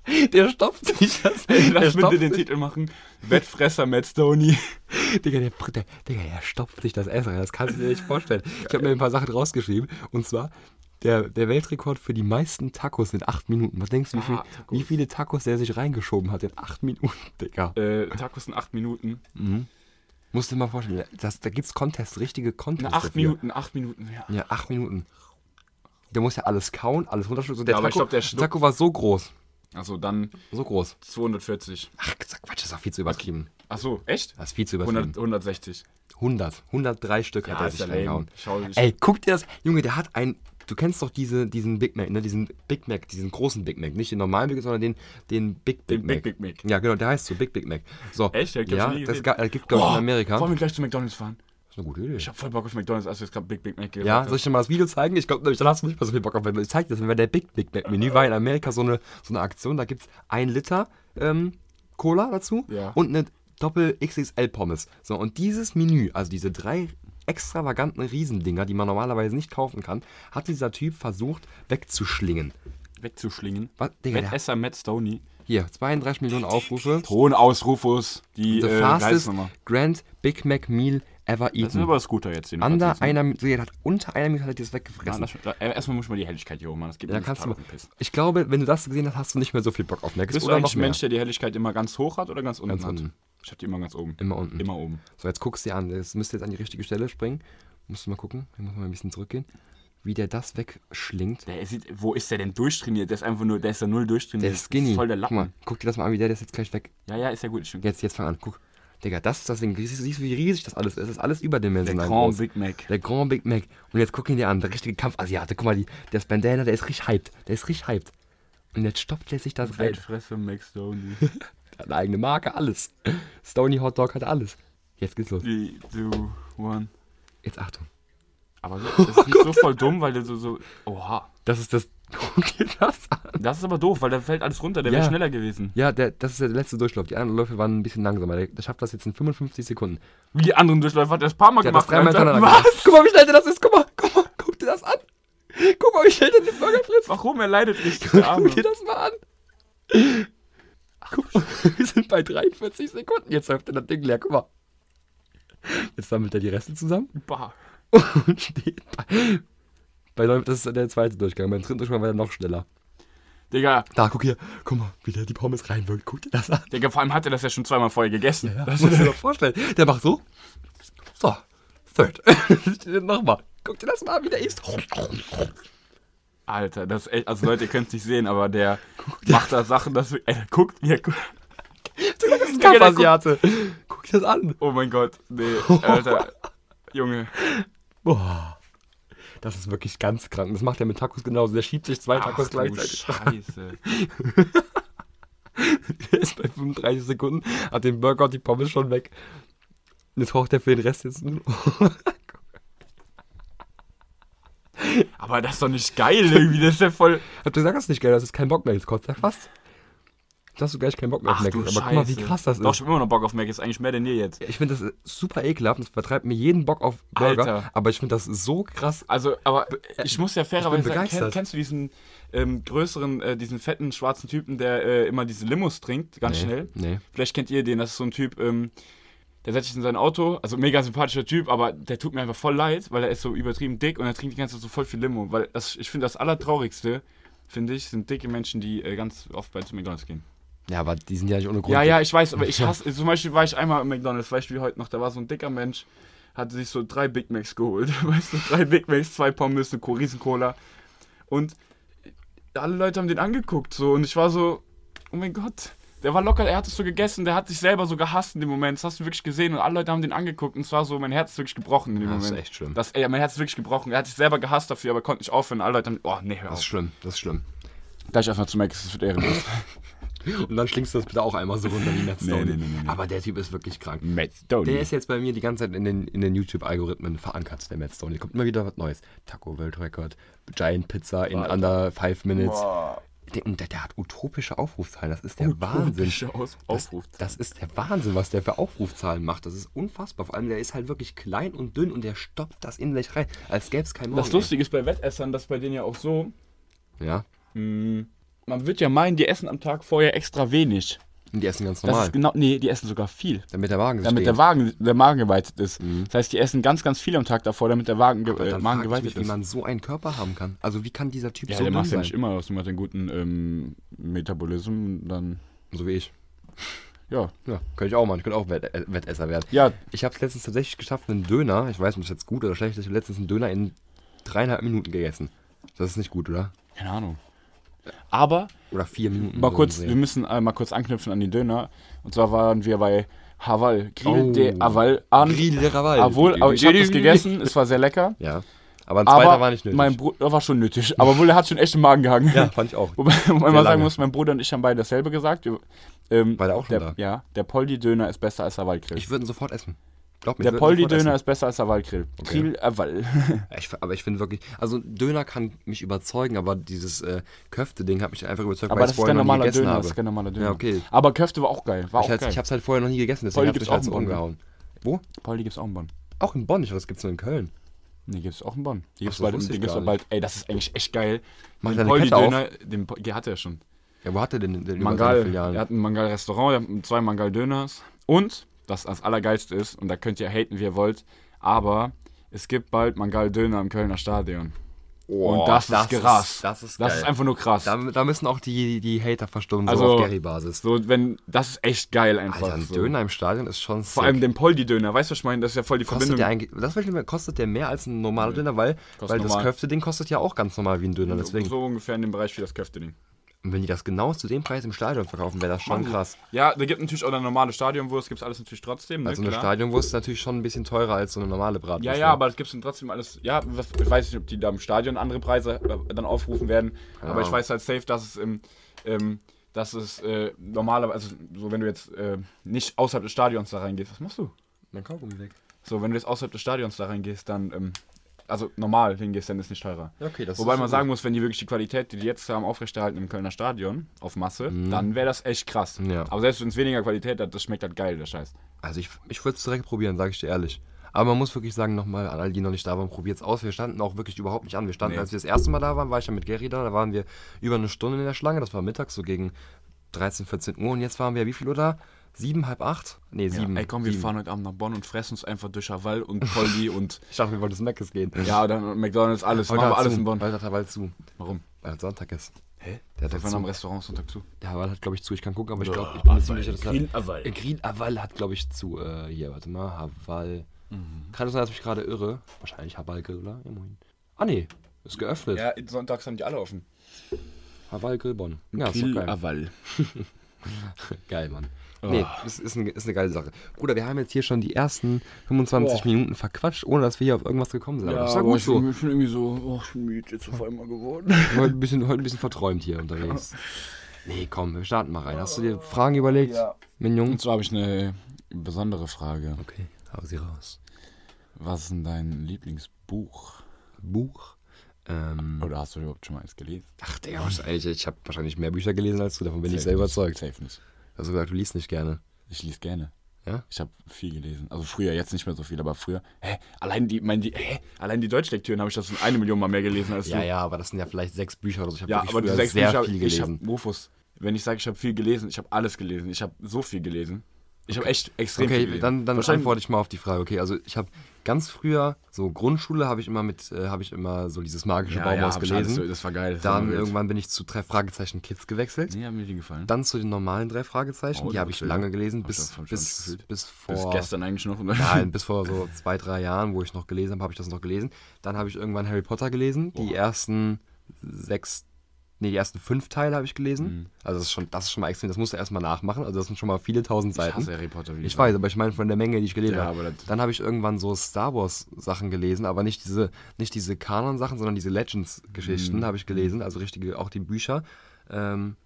Der stopft sich das. Lass bitte stopft den Titel machen. Wettfresser Matt Stoney. Digga, der, der, Digga, der stopft sich das Essen rein. Das kannst du dir nicht vorstellen. Ich habe mir ein paar Sachen rausgeschrieben. Und zwar der, der Weltrekord für die meisten Tacos in acht Minuten. Was denkst du, wie, viel, Ah, wie viele Tacos der sich reingeschoben hat in acht Minuten, Digga? Äh, Tacos in 8 Minuten. Musst du dir mal vorstellen. Das, da gibt's Contests, richtige Contests. In 8 dafür. Minuten, 8 Minuten, ja. Ja, acht Minuten. Der muss ja alles kauen, alles runterschlucken. So, der Ja, Taco, glaub, der Taco war so groß. Achso, dann So groß. 240. Ach, Quatsch, das ist auch viel zu übertrieben. Achso, echt? Das ist viel zu übertrieben. 100, 160. 100. 103 Stück hat er sich ja reingehauen. Ey, guck dir das. Junge, der hat ein. Du kennst doch diese, diesen Big Mac, ne? Diesen Big Mac, diesen großen Big Mac. Nicht den normalen Big Mac, sondern den, den Big Big Den Mac. Big Big Mac. Ja, genau, der heißt so, Big Big Mac. So. Echt? Der Ja, das ga- äh, gibt, glaube ich, in Boah, Amerika. Wollen wir gleich zu McDonalds fahren? Ist eine gute Idee. Ich hab voll Bock auf McDonalds, als wir jetzt gerade Big Big Mac gesagt Ja, soll ich dir mal das Video zeigen? Ich glaube, nämlich dann hast du nicht mehr so viel Bock auf Ich zeig dir das, wenn der Big Big Mac Menü war in Amerika so eine, so eine Aktion, da gibt es ein Liter ähm, Cola dazu Ja. und eine Doppel XXL Pommes. So, und dieses Menü, also diese drei extravaganten Riesendinger, die man normalerweise nicht kaufen kann, hat dieser Typ versucht wegzuschlingen. Wegzuschlingen. Was, Digga, der, Wettesser Matt Stoney. hier, 32 Millionen Aufrufe. Ton aus, Rufus. Die The äh, fastest. Grand Big Mac Meal ever Das ist eaten. aber Scooter jetzt. Den Under ne? einer, so, der hat unter einer Minute hat er das Ja, weggefressen. lass, da, äh, erstmal muss ich mal die Helligkeit hier hoch machen. Das geht Ja, mir kannst du. Ich glaube, wenn du das gesehen hast, hast du nicht mehr so viel Bock auf Max. Bist du eigentlich noch ein. Mensch, der die Helligkeit immer ganz hoch hat oder ganz unten Ganz hat? unten. Ich hab die immer ganz oben. Immer unten. Immer oben. So, jetzt guckst du dir an. Das müsste jetzt an die richtige Stelle springen. Musst du mal gucken. Wir müssen mal ein bisschen zurückgehen. Wie der das wegschlingt. Der sieht, wo ist der denn durchtrainiert? Der ist einfach nur, der ist ja null durchtrainiert. Der ist skinny. Das voll der Guck Lappen. mal, guck dir das mal an, wie der das jetzt gleich weg. Ja, ja, ist ja gut. Stimmt. Jetzt, jetzt fang an. Guck. Digga, das ist das Ding. Siehst du, wie riesig das alles ist? Das ist alles Der überdimensional. Grand groß. Big Mac. Der Grand Big Mac. Und jetzt guck ihn dir an. Der richtige Kampfasiate. Guck mal, die, der Bandana, der ist richtig hyped. Der ist richtig hyped. Und jetzt stopft er sich das rein. Weltfresse Mac Stoney. Der hat eine eigene Marke, alles. Stony Hot Dog hat alles. Jetzt geht's los. 3, 2, 1. Jetzt Achtung. Aber das ist nicht so voll dumm, weil der so, so. Oha. Das ist das. Guck dir das an. Das ist aber doof, weil da fällt alles runter. Der Ja. wäre schneller gewesen. Ja, der, das ist der letzte Durchlauf. Die anderen Läufe waren ein bisschen langsamer. Der, der schafft das jetzt in 55 Sekunden. Wie die anderen Durchläufe hat er das paar Mal Der hat das gemacht. dreimal Was? gemacht. Guck mal, wie schnell der das ist. Guck mal, guck mal, guck dir das an. Guck mal, wie schnell der den Burger frisst. Warum? Er leidet Arme. Guck dir das mal an. Guck mal, wir sind bei 43 Sekunden. Jetzt läuft er das Ding leer. Guck mal. Jetzt sammelt er die Reste zusammen Bah. und steht bei. Bei das ist der zweite Durchgang. Beim dritten Durchgang war er noch schneller. Digga, Da, guck hier. Guck mal, wie der die Pommes reinwirkt. Guck dir das an. Digga, vor allem hat er das ja schon zweimal vorher gegessen. Das musst du dir mal vorstellen. Der macht so. So. Third. Nochmal. Guck dir das mal an, wie der isst. Alter, das ist echt, also Leute, ihr könnt es nicht sehen, aber der macht da Sachen, das, ey, guckt mir, gu- Das ist ein Digga, der Kampfasiate. Guck dir das an. oh mein Gott, nee, Alter, Junge. Boah. Das ist wirklich ganz krank. Das macht er mit Tacos genauso. Der schiebt sich zwei Ach Tacos gleichzeitig. Scheiße. Der ist bei 35 Sekunden, hat den Burger und die Pommes schon weg. Und jetzt braucht er für den Rest jetzt nur. Aber das ist doch nicht geil irgendwie, das ist ja voll... Hab du gesagt, das ist nicht geil, das ist kein Bock mehr. Jetzt kotzt er fast. Jetzt hast du gleich keinen Bock mehr auf Ach Mac. Aber guck mal, wie krass das Doch, ist. ich hab immer noch Bock auf Mac, ist eigentlich mehr denn je jetzt. Ich finde das äh, super ekelhaft und es vertreibt mir jeden Bock auf Burger. Alter. Aber ich finde das so krass. Also, aber ich muss ja fairerweise sagen, kenn, kennst du diesen ähm, größeren, äh, diesen fetten schwarzen Typen, der äh, immer diese Limos trinkt, ganz schnell? Nee. Vielleicht kennt ihr den, das ist so ein Typ, ähm, der setzt sich in sein Auto, also mega sympathischer Typ, aber der tut mir einfach voll leid, weil er ist so übertrieben dick und er trinkt die ganze Zeit so voll viel Limo. Weil das, ich finde, das Allertraurigste, finde ich, sind dicke Menschen, die äh, ganz oft bei zu McDonalds gehen. Ja, aber die sind ja nicht ohne Grund. Ja, ja, ich weiß, aber ich hasse, zum Beispiel war ich einmal im McDonalds, weißt du wie heute noch, da war so ein dicker Mensch, hatte sich so drei Big Macs geholt, weißt du, drei Big Macs, zwei Pommes, eine Co- riesen Cola und alle Leute haben den angeguckt so und ich war so, oh mein Gott, der war locker, er hat es so gegessen, der hat sich selber so gehasst in dem Moment, das hast du wirklich gesehen und alle Leute haben den angeguckt und es war so, mein Herz ist wirklich gebrochen in dem Das ist Moment. echt schlimm. Das, ey, mein Herz ist wirklich gebrochen, er hat sich selber gehasst dafür, aber konnte nicht aufhören, alle Leute haben, oh nee, hör Das ist auf. schlimm, das ist schlimm. Da ich einfach zu Mac, das wird ehrenlos. Und dann schlingst du das bitte auch einmal so runter wie Matt Stone. nee, nee, nee. Aber der Typ ist wirklich krank. Matt Stone. Der ist jetzt bei mir die ganze Zeit in den, in den YouTube-Algorithmen verankert, der Matt Stone. Hier kommt immer wieder was Neues. Taco World Record, Giant Pizza in Alter. under 5 Minutes. Boah. Der, und der, der hat utopische Aufrufzahlen. Das ist der Wahnsinn. Utopische Aus Das, das ist der Wahnsinn, was der für Aufrufzahlen macht. Das ist unfassbar. Vor allem, der ist halt wirklich klein und dünn und der stopft das in sich rein, als gäbe es kein Morgen. Das Lustige ist bei Wettessern, dass bei denen ja auch so. Ja, mh, man wird ja meinen, die essen am Tag vorher extra wenig. und die essen ganz Das normal. ist genau, nee, die essen sogar viel. damit der Wagen sich Damit der. Wagen, der Magen geweitet ist. Mhm. Das heißt, die essen ganz, ganz viel am Tag davor, damit der Wagen, ge äh, Magen geweitet mich, wie ist. man so einen Körper haben kann. Also wie kann dieser Typ Ja, so der macht ja nicht immer was, du machst einen guten ähm, Metabolismus, dann, So wie ich. ja. Ja, könnte ich auch machen. Ich könnte auch äh, Wettesser werden. Ja, Ich habe es letztens tatsächlich geschafft, einen Döner, ich weiß nicht, ob das jetzt gut oder schlecht ist, ich habe letztens einen Döner in dreieinhalb Minuten gegessen. Das ist nicht gut, oder? keine Ahnung. Aber, Oder vier Minuten. mal kurz, wir müssen äh, mal kurz anknüpfen an die Döner. Und zwar waren wir bei Haval, Grill Oh. de Haval an. Grill de Raval. Obwohl, aber ich habe das gegessen, es war sehr lecker. Ja. Aber ein zweiter aber war nicht nötig. mein Bruder war schon nötig. Aber wohl, er hat schon echt im Magen gehangen. ja, fand ich auch. Wobei man sagen lange. muss, mein Bruder und ich haben beide dasselbe gesagt. Ähm, War der auch schon der, da? Ja, der Poldi-Döner ist besser als der Waldgrill. Ich würde ihn sofort essen. Glaub mir, Der Poldi-Döner ist besser als der Waldgrill. Okay. Grill, äh, Wall. Ich, aber ich finde wirklich, also Döner kann mich überzeugen, aber dieses äh, Köfte-Ding hat mich einfach überzeugt, Aber weil das ich ist vorher kein noch nie normaler gegessen Döner. habe. Das ist kein normaler Döner. Ja, okay. Aber Köfte war auch geil. War Ich, auch halt, geil. ich habe es halt vorher noch nie gegessen, deswegen habe ich halt umgehauen. Wo? Poldi gibt's auch in Bonn. Auch in Bonn, ich weiß, was gibt's denn in Köln? Nee, gibt's auch in Bonn. Die gibt's so, bald, gar bald. Ey, das ist eigentlich echt geil. Macht Den er Poldi-Döner, den den hat er schon. Ja, wo hat er denn den, den Mangal. Er hat ein Mangal-Restaurant, zwei Mangal-Döners. Und, das das Allergeilste ist, und da könnt ihr haten, wie ihr wollt, aber es gibt bald Mangal-Döner im Kölner Stadion. Oh, und das, ist krass. das ist Das ist einfach nur krass. da, da müssen auch die, die Hater verstummen, Also, so auf Gary-Basis. so, wenn, das ist echt geil einfach. Alter, ein so. Döner im Stadion ist schon Vor allem den Poldi-Döner, weißt du, was ich meine? Das ist ja voll die Kostet Verbindung. der das will ich nicht mehr, kostet der mehr als ein normaler Döner, weil, Kostet weil das. Köfte-Ding kostet ja auch ganz normal wie ein Döner, deswegen. So ungefähr in dem Bereich wie das Köfte-Ding. Und wenn die das genau zu dem Preis im Stadion verkaufen, wäre das schon sie. krass. Ja, da gibt natürlich auch eine normale Stadionwurst, gibt's alles natürlich trotzdem. Ne, Also eine klar. Stadionwurst ist natürlich schon ein bisschen teurer als so eine normale Bratwurst. Ja, ne? ja, aber es gibt dann trotzdem alles. Ja, was, ich weiß nicht, ob die da im Stadion andere Preise äh, dann aufrufen werden. Aber ich weiß halt safe, dass es im. Ähm, dass es äh, normalerweise, also so wenn du jetzt äh, nicht außerhalb des Stadions da reingehst, was machst du? Mein Kaugummi weg. So, wenn du jetzt außerhalb des Stadions da reingehst, dann, ähm, also normal hingehst, dann ist nicht teurer. Okay, das Wobei ist man so sagen muss, wenn die wirklich die Qualität, die die jetzt haben, aufrechterhalten im Kölner Stadion auf Masse, dann wäre das echt krass. Mhm. Ja. Aber selbst wenn es weniger Qualität hat, das schmeckt halt geil, der Scheiß. Also ich, ich würde es direkt probieren, sage ich dir ehrlich. Aber man muss wirklich sagen, nochmal an alle, die noch nicht da waren, probiert es aus. Wir standen auch wirklich überhaupt nicht an. Wir standen, Nee. als wir das erste Mal da waren, war ich ja mit Gary da. Da waren wir über eine Stunde in der Schlange. Das war mittags, so gegen 13, 14 Uhr. Und jetzt waren wir, wie viel Uhr da? Sieben, halb acht? Nee, sieben. Ey, komm, wir sieben. fahren heute Abend nach Bonn und fressen uns einfach durch Haval und Poldi und Ich dachte, wir wollten ins Meckes gehen. ja, dann McDonalds, alles. Heute Machen wir alles zu. in Bonn. Heute hat bald zu. Warum? Weil es Sonntag ist. Hä? Der hat war am Restaurant Sonntag zu. Der Haval hat, glaube ich, zu. Ich kann gucken, aber ich Ja, glaube, ich bin mir Haval. ziemlich sicher, dass Green er. Haval. Äh, Green Haval hat, glaube ich, zu. Äh, hier, warte mal. Haval. Mhm. Kann es sein, dass ich mich gerade irre? Wahrscheinlich Haval Griller. Ja, moin. Ah, nee. Ist geöffnet. Ja, sonntags haben die alle offen. Haval Grillbonn. Ja, ist doch Grill geil. Aval. Geil, Mann. Nee, ist, ist, eine, ist eine geile Sache. Bruder, wir haben jetzt hier schon die ersten 25 Boah. Minuten verquatscht, ohne dass wir hier auf irgendwas gekommen sind. Aber das ist ja gut ich so. bin, ich bin irgendwie so, oh, ich bin müde jetzt auf einmal geworden. Heute ein, bisschen, heute ein bisschen verträumt hier unterwegs. Nee, komm, wir starten mal rein. Hast du dir Fragen überlegt, Ja. mein Junge? Und zwar habe ich eine besondere Frage. Okay, hau sie raus. Was ist denn dein Lieblingsbuch? Buch? Ähm, Oder hast du überhaupt schon mal eins gelesen? ach, Digga, wahrscheinlich, ich habe wahrscheinlich mehr Bücher gelesen als du, davon bin ich Safe sehr nicht. überzeugt. Safe nicht. Also gesagt, du liest nicht gerne. Ich lese gerne. Ja? Ich habe viel gelesen. Also früher, jetzt nicht mehr so viel, aber früher. Hä? Allein die, mein, die, hä? Allein die Deutschlektüren habe ich das schon eine Million Mal mehr gelesen als Ja, du. ja, aber das sind ja vielleicht sechs Bücher oder so. Ich habe Ja, aber die sechs sehr Bücher, viel ich habe gelesen. Rufus. Wenn ich sage, ich habe viel gelesen, ich habe alles gelesen. Ich habe so viel gelesen. Ich habe echt extrem viel Okay, gelesen. dann, dann Wahrscheinlich- antworte ich mal auf die Frage. Okay, also ich habe ganz früher, so Grundschule, habe ich immer mit, äh, habe ich immer so dieses magische ja, Baumhaus ja, gelesen. alles, das war geil. Das war Dann wild. irgendwann bin ich zu drei Fragezeichen Kids gewechselt. Nee, haben mir die gefallen. Dann zu den normalen drei Fragezeichen. Oh, die habe ich lange gelesen, bis, bis, bis Bis vor. gestern eigentlich noch. Nein, bis vor so zwei, drei Jahren, wo ich noch gelesen habe, habe ich das noch gelesen. Dann habe ich irgendwann Harry Potter gelesen. Die Boah. ersten sechs, nee, die ersten fünf Teile habe ich gelesen. Mhm. Also das ist schon, das ist schon mal extrem, das musst du erstmal nachmachen. Also das sind schon mal viele tausend Ich Seiten. hasse Harry Potter wieder. Ich weiß, aber ich meine von der Menge, die ich gelesen Ja, habe. Dann habe ich irgendwann so Star Wars Sachen gelesen, aber nicht diese, nicht diese Kanon Sachen, sondern diese Legends Geschichten Mhm. habe ich gelesen, also richtige, auch die Bücher. Ähm,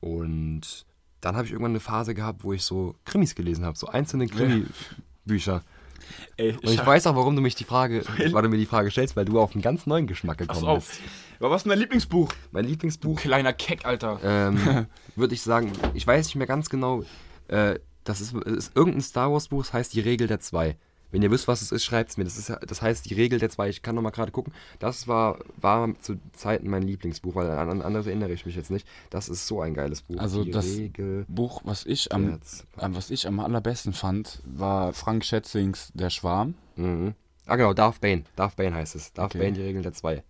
und dann habe ich irgendwann eine Phase gehabt, wo ich so Krimis gelesen habe, so einzelne Krimi-Bücher. Ey, Und ich weiß auch, warum du mich die Frage, weil du mir die Frage stellst, weil du auf einen ganz neuen Geschmack Pass gekommen auf. bist. Aber was ist denn dein Lieblingsbuch? Mein Lieblingsbuch Kleiner Keck, Alter. ähm, würde ich sagen, ich weiß nicht mehr ganz genau, äh, das ist, ist irgendein Star Wars Buch, das heißt die Regel der zwei. Wenn ihr wisst, was es ist, schreibt es mir. Das, ist, das heißt die Regel der zwei. Ich kann noch mal gerade gucken. Das war, war zu Zeiten mein Lieblingsbuch, weil an an anderes erinnere ich mich jetzt nicht. Das ist so ein geiles Buch. Also die das Regel Buch, was ich am, was ich am allerbesten fand, war Frank Schätzings Der Schwarm. Mhm. Ah genau, Darth Bane. Darth Bane heißt es. Darth Okay. Bane, die Regel der zwei.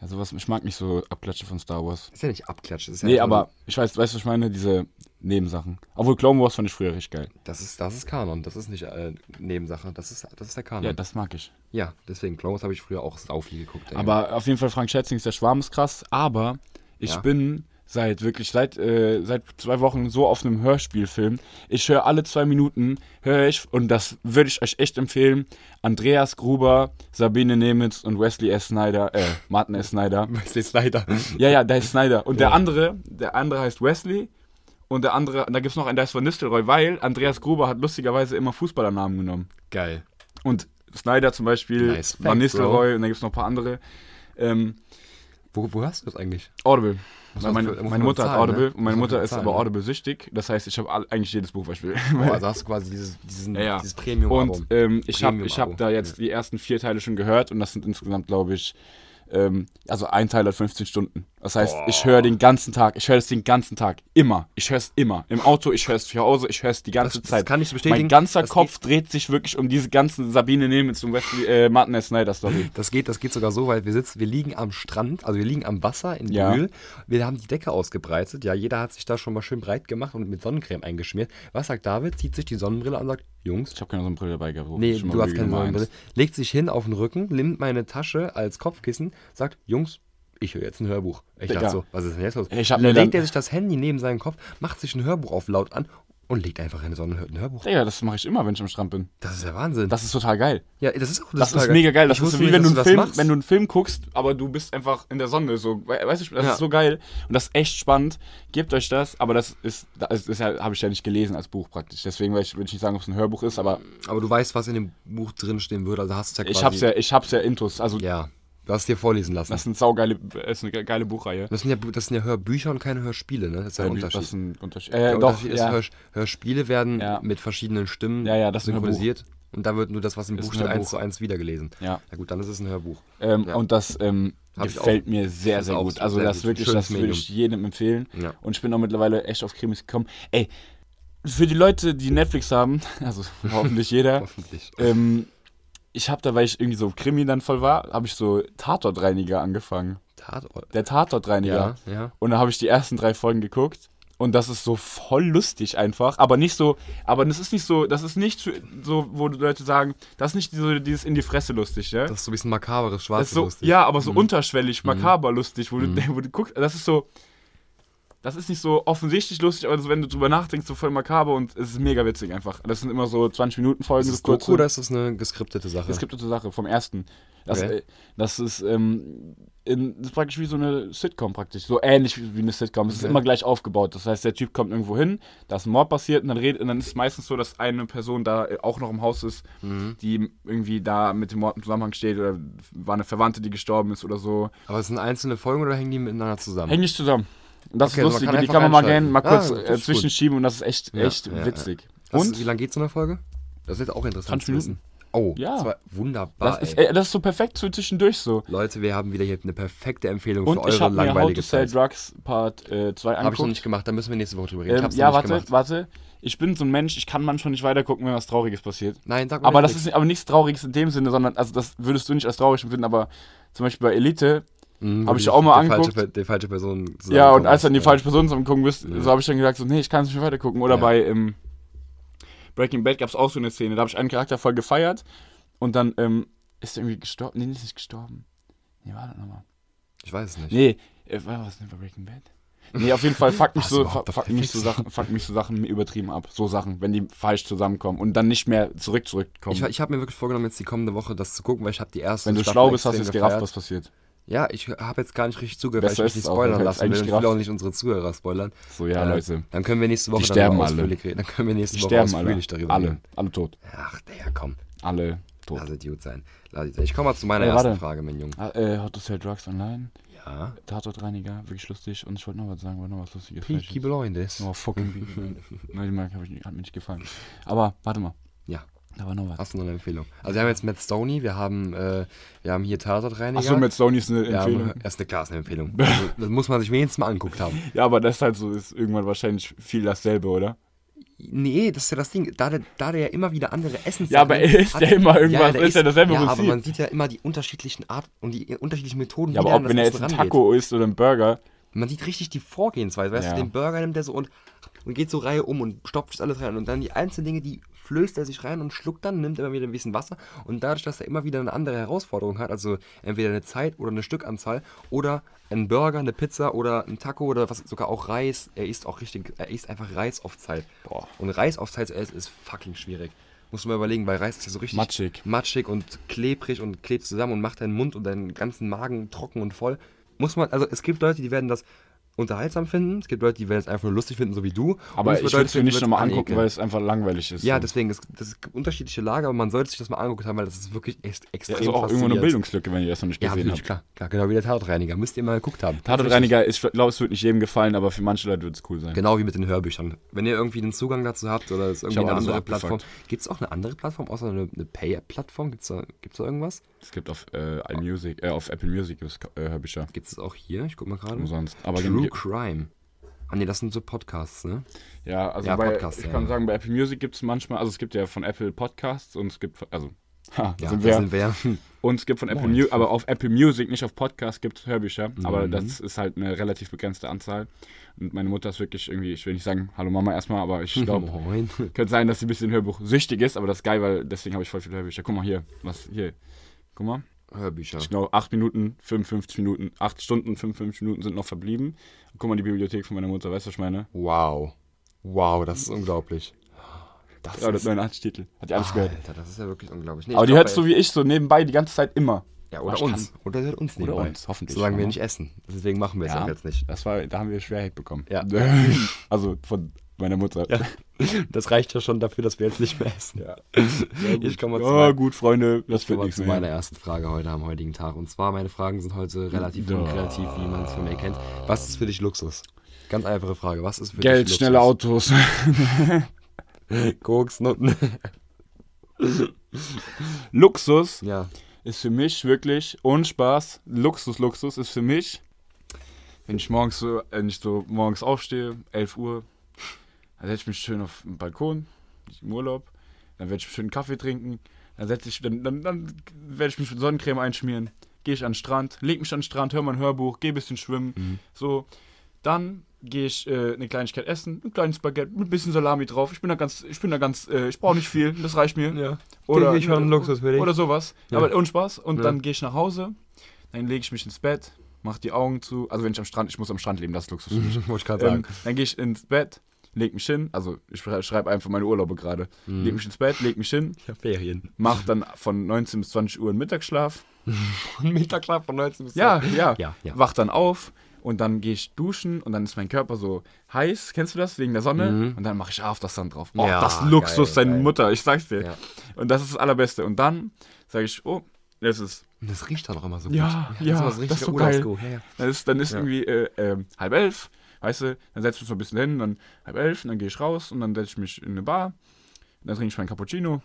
Ja, sowas, ich mag nicht so Abklatsche von Star Wars. Ist ja nicht Abklatsch. Das ist ja Nee, aber ich weiß, weißt du, was ich meine? Diese Nebensachen. Obwohl Clone Wars fand ich früher richtig geil. Das ist, das ist Kanon. Das ist nicht äh, Nebensache. Das ist, das ist der Kanon. Ja, das mag ich. Ja, deswegen. Clone Wars habe ich früher auch sau viel geguckt. ey. Aber auf jeden Fall Frank Schätzings Der Schwarm ist krass. Aber ich Ja. bin seit wirklich seit äh, seit zwei Wochen so auf einem Hörspielfilm. Ich höre alle zwei Minuten höre ich und das würde ich euch echt empfehlen. Andreas Gruber, Sabine Nemitz und Wesley S. Snyder, äh Martin S. Snyder. Wesley Snyder. Ja, ja, der ist Snyder. Und der Ja. andere, der andere heißt Wesley. Und der andere, da gibt es noch einen, der ist von Nistelrooy, weil Andreas Gruber hat lustigerweise immer Fußballernamen genommen. Geil. Und Snyder zum Beispiel Nice war fact, Nistelrooy und dann gibt es noch ein paar andere. Ähm, Wo, wo hast du das eigentlich? Audible. Weil meine, für- meine Mutter hat zahlen, Audible ne? und meine Mutter für ist zahlen, aber ne? Audible süchtig. Das heißt, ich habe eigentlich jedes Buch, was ich will. Boah, also hast du quasi dieses, diesen, Ja, ja. dieses Premium-Abo. Und ähm, ich habe hab da jetzt die ersten vier Teile schon gehört und das sind insgesamt, glaube ich, ähm, also ein Teil hat 15 Stunden. Das heißt, ich höre den ganzen Tag, ich höre das den ganzen Tag, immer. Ich höre es immer. Im Auto, ich höre es zu Hause, ich höre es die ganze Das- das Zeit. kann ich bestätigen. Mein ganzer Das Kopf dreht sich wirklich um diese ganzen Sabine Nemitz und Wesley, äh, Martin S. Snyder Story. Das geht, das geht sogar so weit, wir sitzen, wir liegen am Strand, also wir liegen am Wasser in Ja. Brühl. Wir haben die Decke ausgebreitet. Ja, jeder hat sich da schon mal schön breit gemacht und mit Sonnencreme eingeschmiert. Was sagt David? Zieht sich die Sonnenbrille an und sagt, Jungs, Ich habe keine Sonnenbrille dabei gehabt. nee, du hast keine Sonnenbrille. Legt sich hin auf den Rücken, nimmt meine Tasche als Kopfkissen, sagt, Jungs, ich höre jetzt ein Hörbuch. Ich dachte Digga. so, was ist denn jetzt los? Ich hab dann mir legt er sich das Handy neben seinen Kopf, macht sich ein Hörbuch auf laut an und legt einfach in die Sonne und hört ein Hörbuch. Digga, das mache ich immer, wenn ich am Strand bin. Das ist ja Wahnsinn. Das ist total geil. ja, das ist auch Das, total ist mega geil. Das Ich ist wie wenn du, einen das Film, wenn du einen Film guckst, aber du bist einfach in der Sonne. So, we- weißt du, das Ja. ist so geil. Und das ist echt spannend. Gebt euch das, aber das ist, das ja, habe ich ja nicht gelesen als Buch praktisch. Deswegen will ich, will ich nicht sagen, ob es ein Hörbuch ist, aber Aber du weißt, was in dem Buch drinstehen würde, also hast du ja quasi... ich hab's ja, ich hab's ja intus. Also Ja, du hast dir vorlesen lassen. das ist eine saugeile, ist eine ge- geile Buchreihe. Das sind, ja, das sind ja Hörbücher und keine Hörspiele, ne? Das ist ja ein Ja, Unterschied. Das ist ein Unterschied. Äh, doch, Unterschied ist, ja. Hör, Hörspiele werden Ja. mit verschiedenen Stimmen Ja, ja, das ein synchronisiert. Und da wird nur das, was im Ist Buch ein steht, eins zu eins wiedergelesen. Ja. Na gut, dann ist es ein Hörbuch. Ähm, Ja. Und das ähm, gefällt mir sehr, sehr gut. Also sehr das gut. wirklich, Schönes das würde ich jedem empfehlen. Ja. Und ich bin auch mittlerweile echt auf Krimis gekommen. Ey, für die Leute, die Netflix haben, also hoffentlich jeder, Hoffentlich. ähm, ich habe da, weil ich irgendwie so Krimi dann voll war, habe ich so Tatortreiniger angefangen. Tatort. Der Tatortreiniger. Ja, ja. Und da habe ich die ersten drei Folgen geguckt. Und das ist so voll lustig einfach. Aber nicht so, aber das ist nicht so, das ist nicht so- wo Leute sagen, das ist nicht so dieses in die Fresse lustig, ja? Das ist so ein bisschen makaberes, schwarzes so, lustig. ja, aber Mhm. so unterschwellig, makaber lustig, wo, du, wo du guckst, das ist so, das ist nicht so offensichtlich lustig, aber so, wenn du drüber nachdenkst, so voll makaber und es ist mega witzig einfach. Das sind immer so 20 Minuten Folgen. Ist so das Doku oder ist das eine geskriptete Sache? Es gibt eine Sache vom ersten. Das, Okay. äh, das ist, ähm, in, das ist praktisch wie so eine Sitcom praktisch. So ähnlich wie eine Sitcom. Es ist Okay. immer gleich aufgebaut. Das heißt, der Typ kommt irgendwo hin, da ist ein Mord passiert und dann redet, und dann ist es meistens so, dass eine Person da äh, auch noch im Haus ist, Mhm. die irgendwie da mit dem Mord im Zusammenhang steht oder war eine Verwandte, die gestorben ist oder so. Aber es sind einzelne Folgen oder hängen die miteinander zusammen? Hängen nicht zusammen. Und das Okay, ist also man lustig. kann die kann man mal gerne mal Ah, kurz das äh, ist zwischenschieben und das ist echt, Ja, echt ja, ja. witzig. Das Und ist, wie lange geht so eine Folge? Das ist jetzt auch interessant 20 zu wissen. Minuten. Oh, Ja. das war wunderbar. das ist, ey. äh, das ist so perfekt so zwischendurch so. Leute, wir haben wieder hier eine perfekte Empfehlung Und für ich eure habe mir How to langweilige Sell Zeit. Drugs Part äh, 2 Habe ich noch angeguckt. nicht gemacht, da müssen wir nächste Woche drüber reden. Ähm, ja, warte, gemacht. warte. Ich bin so ein Mensch, ich kann manchmal nicht weitergucken, wenn was Trauriges passiert. Nein, sag mal Aber nicht das ist nicht- aber nichts Trauriges in dem Sinne, sondern also das würdest du nicht als traurig empfinden, aber zum Beispiel bei Elite, Mhm, hab wo ich auch mal falsche, angeguckt. Per- die falsche Person ja, und als dann die falsche Person zusammengekommen bist, Ja. so habe ich dann gesagt, so, nee, ich kann es nicht mehr weitergucken. Oder Ja. bei ähm, Breaking Bad gab es auch so eine Szene, da habe ich einen Charakter voll gefeiert und dann ähm, ist er irgendwie gestorben. Nee, ist nicht gestorben. Nee, warte nochmal. Ich weiß es nicht. Nee, äh, war was denn bei Breaking Bad? Nee, auf jeden Fall fuckt mich so, fuck, fuck mich so? Sachen, fuck mich so Sachen übertrieben ab. So Sachen, wenn die falsch zusammenkommen und dann nicht mehr zurück zurückkommen. Ich, ich habe mir wirklich vorgenommen, jetzt die kommende Woche das zu gucken, weil ich habe die erste wenn du Staffel schlau bist, hast du jetzt gerafft, was passiert. Ja, ich habe jetzt gar nicht richtig zugehört, weil ich mich nicht auch, spoilern lassen will. ich will auch nicht unsere Zuhörer spoilern. So, ja, Äh, Leute. Dann können wir nächste Woche sterben mal alle. ausführlich reden. Dann können wir nächste Die Woche sterben alle. ausführlich darüber Alle. reden. Alle tot. Ach, der, komm. Alle tot. Lass es gut sein. Ich komme mal zu meiner Äh, ersten. Frage, mein Junge. Ah, äh, How to Sell Drugs Online. Ja. Tatortreiniger, wirklich lustig. Und ich wollte noch was sagen, wollte noch was Lustiges. Peaky Blinders. Oh, fucking Peaky Blinders. Nein, die Marke hat mir nicht gefallen. Aber, warte mal. Ja. Da war noch was. Hast du noch eine Empfehlung? Also wir haben jetzt Matt Stoney, wir haben, äh, wir haben hier Tatortreiniger. Achso, mit Sony ist eine ja, Empfehlung. eine klar, ist eine Empfehlung. Also, das muss man sich wenigstens mal angeguckt haben. Ja, aber das ist halt so, ist irgendwann wahrscheinlich viel dasselbe, oder? Nee, das ist ja das Ding. Da der, da der ja immer wieder andere Essen Ja, aber er isst ja immer irgendwas, der ist ja dasselbe Ja, aber Prinzip. man sieht ja immer die unterschiedlichen Art und die unterschiedlichen Methoden, Ja, wie aber der ob, wenn er jetzt ein Essen rangeht. Taco isst oder ein Burger, Man sieht richtig die Vorgehensweise. Weißt Ja. du, den Burger nimmt er so und, und geht so Reihe um und stopft alles rein. Und dann die einzelnen Dinge, die flößt er sich rein und schluckt dann, nimmt immer wieder ein bisschen Wasser. Und dadurch, dass er immer wieder eine andere Herausforderung hat, also entweder eine Zeit oder eine Stückanzahl oder ein Burger, eine Pizza oder ein Taco oder was sogar auch Reis. Er isst auch richtig, er isst einfach Reis auf Zeit. Boah. Und Reis auf Zeit zu essen ist fucking schwierig. Musst du mal überlegen, weil Reis ist ja so richtig Matschig. matschig und klebrig und klebt zusammen und macht deinen Mund und deinen ganzen Magen trocken und voll. Muss man, also es gibt Leute, die werden das unterhaltsam finden, es gibt Leute, die werden es einfach nur lustig finden, so wie du. aber ich würde es mir nicht nochmal angucken, weil es einfach langweilig ist. Ja, so. deswegen, es, das ist unterschiedliche Lager, aber man sollte sich das mal angeguckt haben, weil das ist wirklich echt Ja, extrem ist auch irgendwo eine. Bildungslücke, wenn ihr das noch nicht Ja, gesehen natürlich, habt. klar, klar. Genau wie der Tatortreiniger. Müsst ihr mal geguckt haben. Tatortreiniger, ich glaube, es wird nicht jedem gefallen, aber für manche Leute wird es cool sein. Genau wie mit den Hörbüchern. Wenn ihr irgendwie den Zugang dazu habt oder es irgendwie eine alles so andere Plattform. Gibt es auch eine andere Plattform, außer eine, eine Pay-App-Plattform? Gibt es da, gibt's da irgendwas? Es gibt auf äh, iMusic, äh, auf Apple Music äh, Hörbücher. Gibt es auch hier? Ich guck mal gerade. Umsonst. Aber True Crime. Ah ne, das sind so Podcasts, ne? ja, also Ja, bei, Podcast, ich ja. kann sagen, bei Apple Music gibt es manchmal, also es gibt ja von Apple Podcasts und es gibt, von- also, ha, Ja, sind wir. sind wir. Und es gibt von Apple. Music, aber auf Apple Music, nicht auf Podcast, gibt es Hörbücher. Aber Mhm. das ist halt eine relativ begrenzte Anzahl. Und meine Mutter ist wirklich irgendwie, ich will nicht sagen, hallo Mama erstmal, aber ich glaube, könnte sein, dass sie ein bisschen Hörbuch süchtig ist, aber das ist geil, weil deswegen habe ich voll viele Hörbücher. Guck mal hier, was hier. Guck mal, Hörbücher. genau 8 Minuten, 55 Minuten, 8 Stunden, 55 Minuten sind noch verblieben. Guck mal die Bibliothek von meiner Mutter, weißt du, was ich meine? Wow. Wow, das ist unglaublich. Das ist, 389 Titel. Hat die alles gehört. Alter, das ist ja wirklich unglaublich. Nee, Aber ich die hört so wie ich, so nebenbei die ganze Zeit immer. Ja, oder Ich uns. Oder sie hört uns Oder nebenbei. uns, hoffentlich. Solange wir nicht essen. Deswegen machen wir es Ja. auch jetzt nicht. Das war, da haben wir schwer Hate bekommen. Ja. also von meiner Mutter. Ja. Das reicht ja schon dafür, dass wir jetzt nicht mehr essen. Ja. Ich komme mal zu, Ja, gut, Freunde, das wird nichts zu meiner ersten Frage heute am heutigen Tag. Und zwar, meine Fragen sind heute relativ Da. unkreativ, wie man es von mir kennt. Was ist für dich Luxus? Ganz einfache Frage. Was ist für Geld, dich Luxus? schnelle Autos. Koks, Nutten. Luxus ja. ist für mich wirklich, ohne Spaß, Luxus, Luxus ist für mich, wenn ich morgens so, wenn ich so morgens aufstehe, 11 Uhr, dann setze ich mich schön auf den Balkon, im Urlaub, dann werde ich schön einen Kaffee trinken, Dann ich, dann, dann, dann werde ich mich mit Sonnencreme einschmieren, gehe ich an den Strand, leg mich an den Strand, höre mein Hörbuch, gehe ein bisschen schwimmen, Mhm. so. Dann gehe ich äh, eine Kleinigkeit essen, ein kleines Baguette mit ein bisschen Salami drauf. Ich bin da ganz, ich bin da ganz, äh, ich brauche nicht viel, das reicht mir. Ja. Oder, ich schon Luxus für dich. oder sowas. Ja. Aber ohne Spaß. Und Ja. dann gehe ich nach Hause, dann lege ich mich ins Bett, mache die Augen zu. Also wenn ich am Strand, ich muss am Strand leben, das ist Luxus. Wollte ich gerade ähm, sagen. dann gehe ich ins Bett, leg mich hin. Also ich schrei- schreibe einfach meine Urlaube gerade. Mhm. Leg mich ins Bett, leg mich hin, Ich habe Ferien. mach dann von 19 bis 20 Uhr einen Mittagsschlaf. Und Mittagsschlaf von 19 bis Ja, ja. Ja, ja. Wach dann auf und dann gehe ich duschen und dann ist mein Körper so heiß. Kennst du das? Wegen der Sonne. Mhm. Und dann mache ich Aftersun drauf. Oh, Ja, das Luxus, geil, seine geil. Mutter. Ich sag's dir. Ja. Und das ist das Allerbeste. Und dann sage ich, oh, das ist Und das riecht dann auch immer so Ja, gut. ja, das ist, das ist so Urlaubsgo. Ja, ja. Dann ist, dann ist Ja. irgendwie äh, äh, halb elf, weißt du, dann setzt wir uns so ein bisschen hin, dann halb elf, dann gehe ich raus und dann setze ich mich in eine Bar, dann trinke ich meinen Cappuccino,